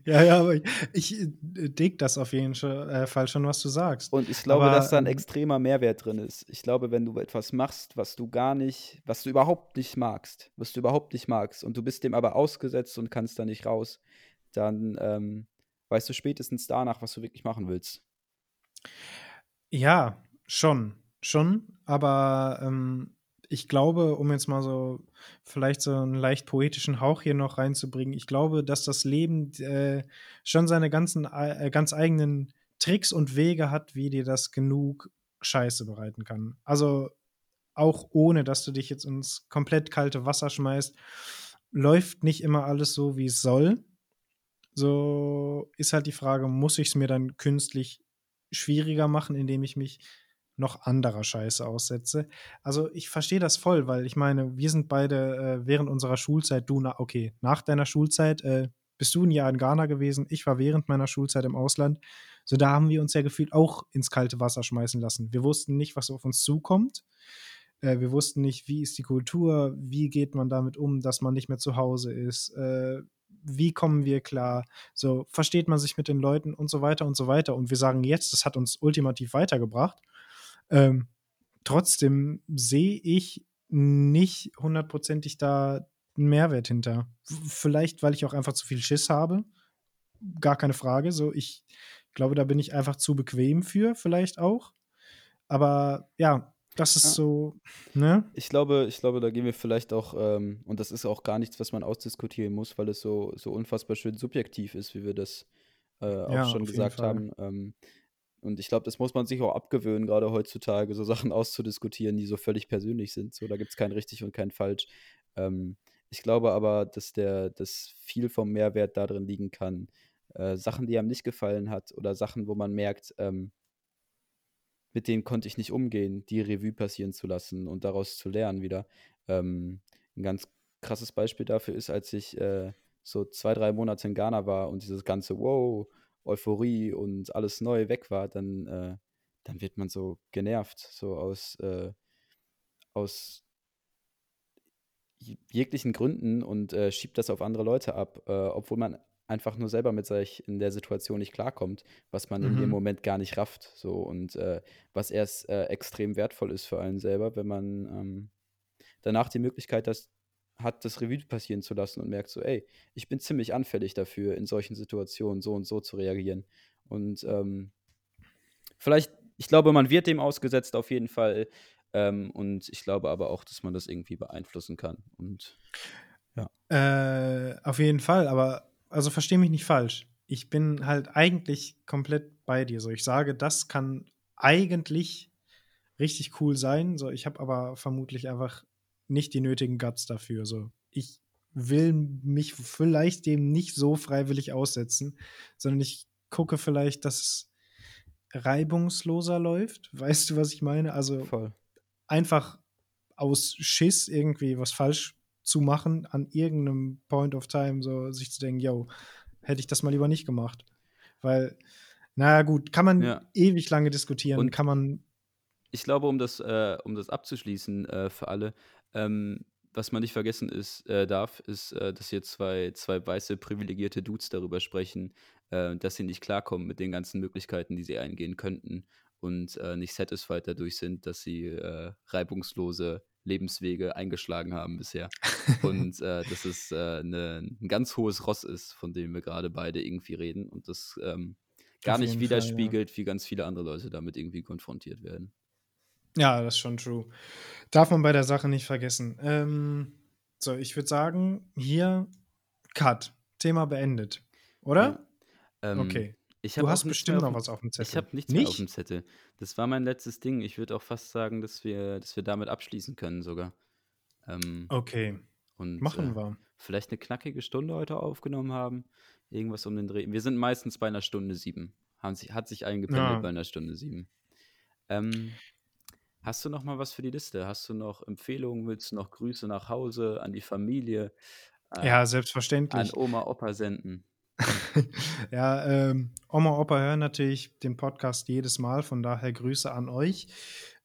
ja, ja, aber ich, ich äh, dig das auf jeden äh, Fall schon, was du sagst. Und ich glaube, Aber, dass da ein ähm, extremer Mehrwert drin ist. Ich glaube, wenn du etwas machst, was du gar nicht, was du überhaupt nicht magst, was du überhaupt nicht magst, und du bist dem aber ausgesetzt und kannst da nicht raus, dann ähm, weißt du spätestens danach, was du wirklich machen willst. Ja, schon, schon. Aber ähm, ich glaube, um jetzt mal so vielleicht so einen leicht poetischen Hauch hier noch reinzubringen, ich glaube, dass das Leben äh, schon seine ganzen äh, ganz eigenen Tricks und Wege hat, wie dir das genug Scheiße bereiten kann. Also auch ohne, dass du dich jetzt ins komplett kalte Wasser schmeißt, läuft nicht immer alles so, wie es soll. So ist halt die Frage, muss ich es mir dann künstlich schwieriger machen, indem ich mich noch anderer Scheiße aussetze. Also ich verstehe das voll, weil ich meine, wir sind beide äh, während unserer Schulzeit, du, na, okay, nach deiner Schulzeit äh, bist du ein Jahr in Ghana gewesen, ich war während meiner Schulzeit im Ausland. So da haben wir uns ja gefühlt auch ins kalte Wasser schmeißen lassen. Wir wussten nicht, was auf uns zukommt. Äh, wir wussten nicht, wie ist die Kultur, wie geht man damit um, dass man nicht mehr zu Hause ist, äh, wie kommen wir klar, so versteht man sich mit den Leuten und so weiter und so weiter. Und wir sagen jetzt, das hat uns ultimativ weitergebracht. Ähm, trotzdem sehe ich nicht hundertprozentig da einen Mehrwert hinter. Vielleicht, weil ich auch einfach zu viel Schiss habe. Gar keine Frage. So, ich glaube, da bin ich einfach zu bequem für, vielleicht auch. Aber ja, das ist Ja. so, ne? Ich glaube, ich glaube, da gehen wir vielleicht auch, ähm, und das ist auch gar nichts, was man ausdiskutieren muss, weil es so, so unfassbar schön subjektiv ist, wie wir das äh, auch Ja, schon gesagt haben. Ähm, und ich glaube, das muss man sich auch abgewöhnen, gerade heutzutage, so Sachen auszudiskutieren, die so völlig persönlich sind. So, da gibt es kein richtig und kein falsch. Ähm, ich glaube aber, dass der, dass viel vom Mehrwert darin liegen kann, äh, Sachen, die einem nicht gefallen hat oder Sachen, wo man merkt, ähm, mit denen konnte ich nicht umgehen, die Revue passieren zu lassen und daraus zu lernen wieder. Ähm, ein ganz krasses Beispiel dafür ist, als ich äh, so zwei, drei Monate in Ghana war und dieses ganze Wow, Euphorie und alles neu weg war, dann, äh, dann wird man so genervt, so aus, äh, aus jeglichen Gründen und äh, schiebt das auf andere Leute ab, äh, obwohl man einfach nur selber mit sich in der Situation nicht klarkommt, was man in dem Mhm. Moment gar nicht rafft. So und äh, was erst äh, extrem wertvoll ist für einen selber, wenn man ähm, danach die Möglichkeit das, hat, das Revue passieren zu lassen und merkt so, ey, ich bin ziemlich anfällig dafür, in solchen Situationen so und so zu reagieren. Und ähm, vielleicht, ich glaube, man wird dem ausgesetzt auf jeden Fall. Ähm, und ich glaube aber auch, dass man das irgendwie beeinflussen kann. Und Äh, auf jeden Fall, aber also verstehe mich nicht falsch. Ich bin halt eigentlich komplett bei dir. So, ich sage, das kann eigentlich richtig cool sein. So, ich habe aber vermutlich einfach nicht die nötigen Guts dafür. So, ich will mich vielleicht dem nicht so freiwillig aussetzen, sondern ich gucke vielleicht, dass es reibungsloser läuft. Weißt du, was ich meine? Also voll. einfach aus Schiss irgendwie was falsch zu machen, an irgendeinem Point of Time so sich zu denken, yo, hätte ich das mal lieber nicht gemacht. Weil, naja, gut, kann man Ja. ewig lange diskutieren, Und- kann man, Ich glaube, um das, äh, um das abzuschließen äh, für alle, ähm, was man nicht vergessen ist, äh, darf, ist, äh, dass hier zwei, zwei weiße privilegierte Dudes darüber sprechen, äh, dass sie nicht klarkommen mit den ganzen Möglichkeiten, die sie eingehen könnten und äh, nicht satisfied dadurch sind, dass sie äh, reibungslose Lebenswege eingeschlagen haben bisher. und äh, dass es ne, ein ganz hohes Ross ist, von dem wir gerade beide irgendwie reden und das ähm, gar nicht jeden Fall, ja. widerspiegelt, wie ganz viele andere Leute damit irgendwie konfrontiert werden. Ja, das ist schon true. Darf man bei der Sache nicht vergessen. Ähm, so, ich würde sagen, hier Cut. Thema beendet. Oder? Ja. Ähm, Okay. Du hast bestimmt noch was auf dem dem, ich Zettel. habe nichts mehr auf Nicht? dem Zettel. Das war mein letztes Ding. Ich würde auch fast sagen, dass wir, dass wir damit abschließen können sogar. Ähm, Okay, und machen äh, wir. vielleicht eine knackige Stunde heute aufgenommen haben. Irgendwas um den Dreh. Wir sind meistens bei einer Stunde sieben. Haben sich, hat sich eingependelt Ja. bei einer Stunde sieben. Ähm, hast du noch mal was für die Liste? Hast du noch Empfehlungen? Willst du noch Grüße nach Hause an die Familie? Äh, Ja, an selbstverständlich. Oma, Opa senden? Ja, ähm, Oma, Opa hören natürlich den Podcast jedes Mal, von daher Grüße an euch.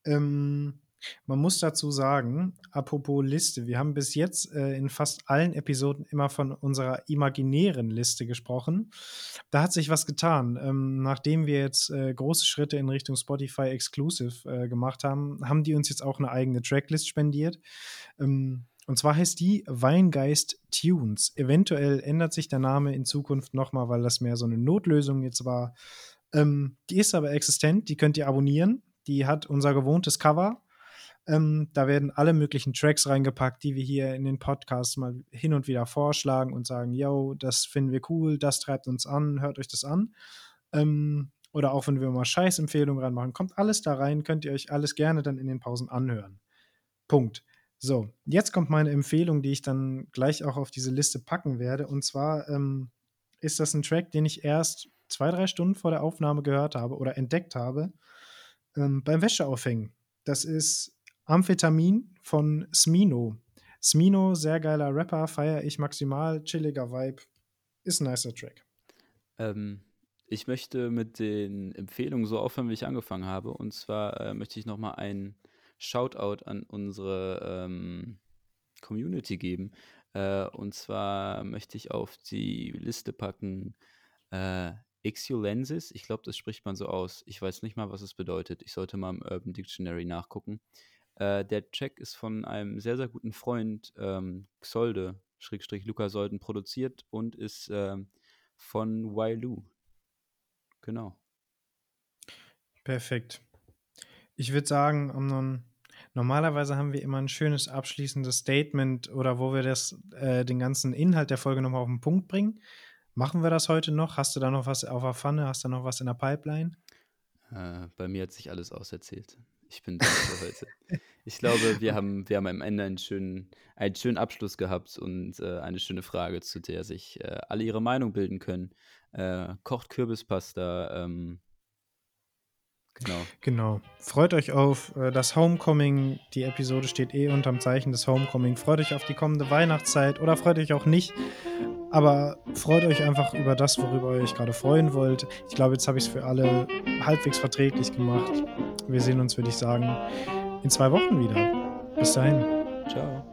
Ähm, man muss dazu sagen, apropos Liste, wir haben bis jetzt äh, in fast allen Episoden immer von unserer imaginären Liste gesprochen. Da hat sich was getan. Ähm, nachdem wir jetzt äh, große Schritte in Richtung Spotify Exclusive äh, gemacht haben, haben die uns jetzt auch eine eigene Tracklist spendiert. Ähm, und zwar heißt die Weingeist Tunes. Eventuell ändert sich der Name in Zukunft nochmal, weil das mehr so eine Notlösung jetzt war. Ähm, die ist aber existent, die könnt ihr abonnieren. Die hat unser gewohntes Cover. Ähm, da werden alle möglichen Tracks reingepackt, die wir hier in den Podcasts mal hin und wieder vorschlagen und sagen, yo, das finden wir cool, das treibt uns an, hört euch das an. Ähm, oder auch wenn wir mal Scheißempfehlungen reinmachen, kommt alles da rein, könnt ihr euch alles gerne dann in den Pausen anhören. Punkt. So, jetzt kommt meine Empfehlung, die ich dann gleich auch auf diese Liste packen werde. Und zwar ähm, ist das ein Track, den ich erst zwei, drei Stunden vor der Aufnahme gehört habe oder entdeckt habe ähm, beim Wäscheaufhängen. Das ist Amphetamin von Smino. Smino, sehr geiler Rapper, feiere ich maximal, chilliger Vibe, ist ein nicer Track. Ähm, ich möchte mit den Empfehlungen so aufhören, wie ich angefangen habe. Und zwar äh, möchte ich nochmal einen Shoutout an unsere ähm, Community geben. Äh, und zwar möchte ich auf die Liste packen äh, Ixiolensis. Ich glaube, das spricht man so aus. Ich weiß nicht mal, was es bedeutet. Ich sollte mal im Urban Dictionary nachgucken. Äh, der Check ist von einem sehr, sehr guten Freund, ähm, Xolde, Schrägstrich Luca Solden, produziert und ist ähm, von Wailu. Genau. Perfekt. Ich würde sagen, um normalerweise haben wir immer ein schönes abschließendes Statement oder wo wir das, äh, den ganzen Inhalt der Folge nochmal auf den Punkt bringen. Machen wir das heute noch? Hast du da noch was auf der Pfanne? Hast du noch was in der Pipeline? Äh, bei mir hat sich alles auserzählt. Ich bin durch für heute. Ich glaube, wir haben, wir haben am Ende einen schönen, einen schönen Abschluss gehabt und äh, eine schöne Frage, zu der sich äh, alle ihre Meinung bilden können. Äh, kocht Kürbispasta. Ähm, genau. Genau. Freut euch auf äh, das Homecoming. Die Episode steht eh unterm Zeichen des Homecoming. Freut euch auf die kommende Weihnachtszeit oder freut euch auch nicht. Aber freut euch einfach über das, worüber ihr euch gerade freuen wollt. Ich glaube, jetzt habe ich es für alle halbwegs verträglich gemacht. Wir sehen uns, würde ich sagen, in zwei Wochen wieder. Bis dahin. Ciao.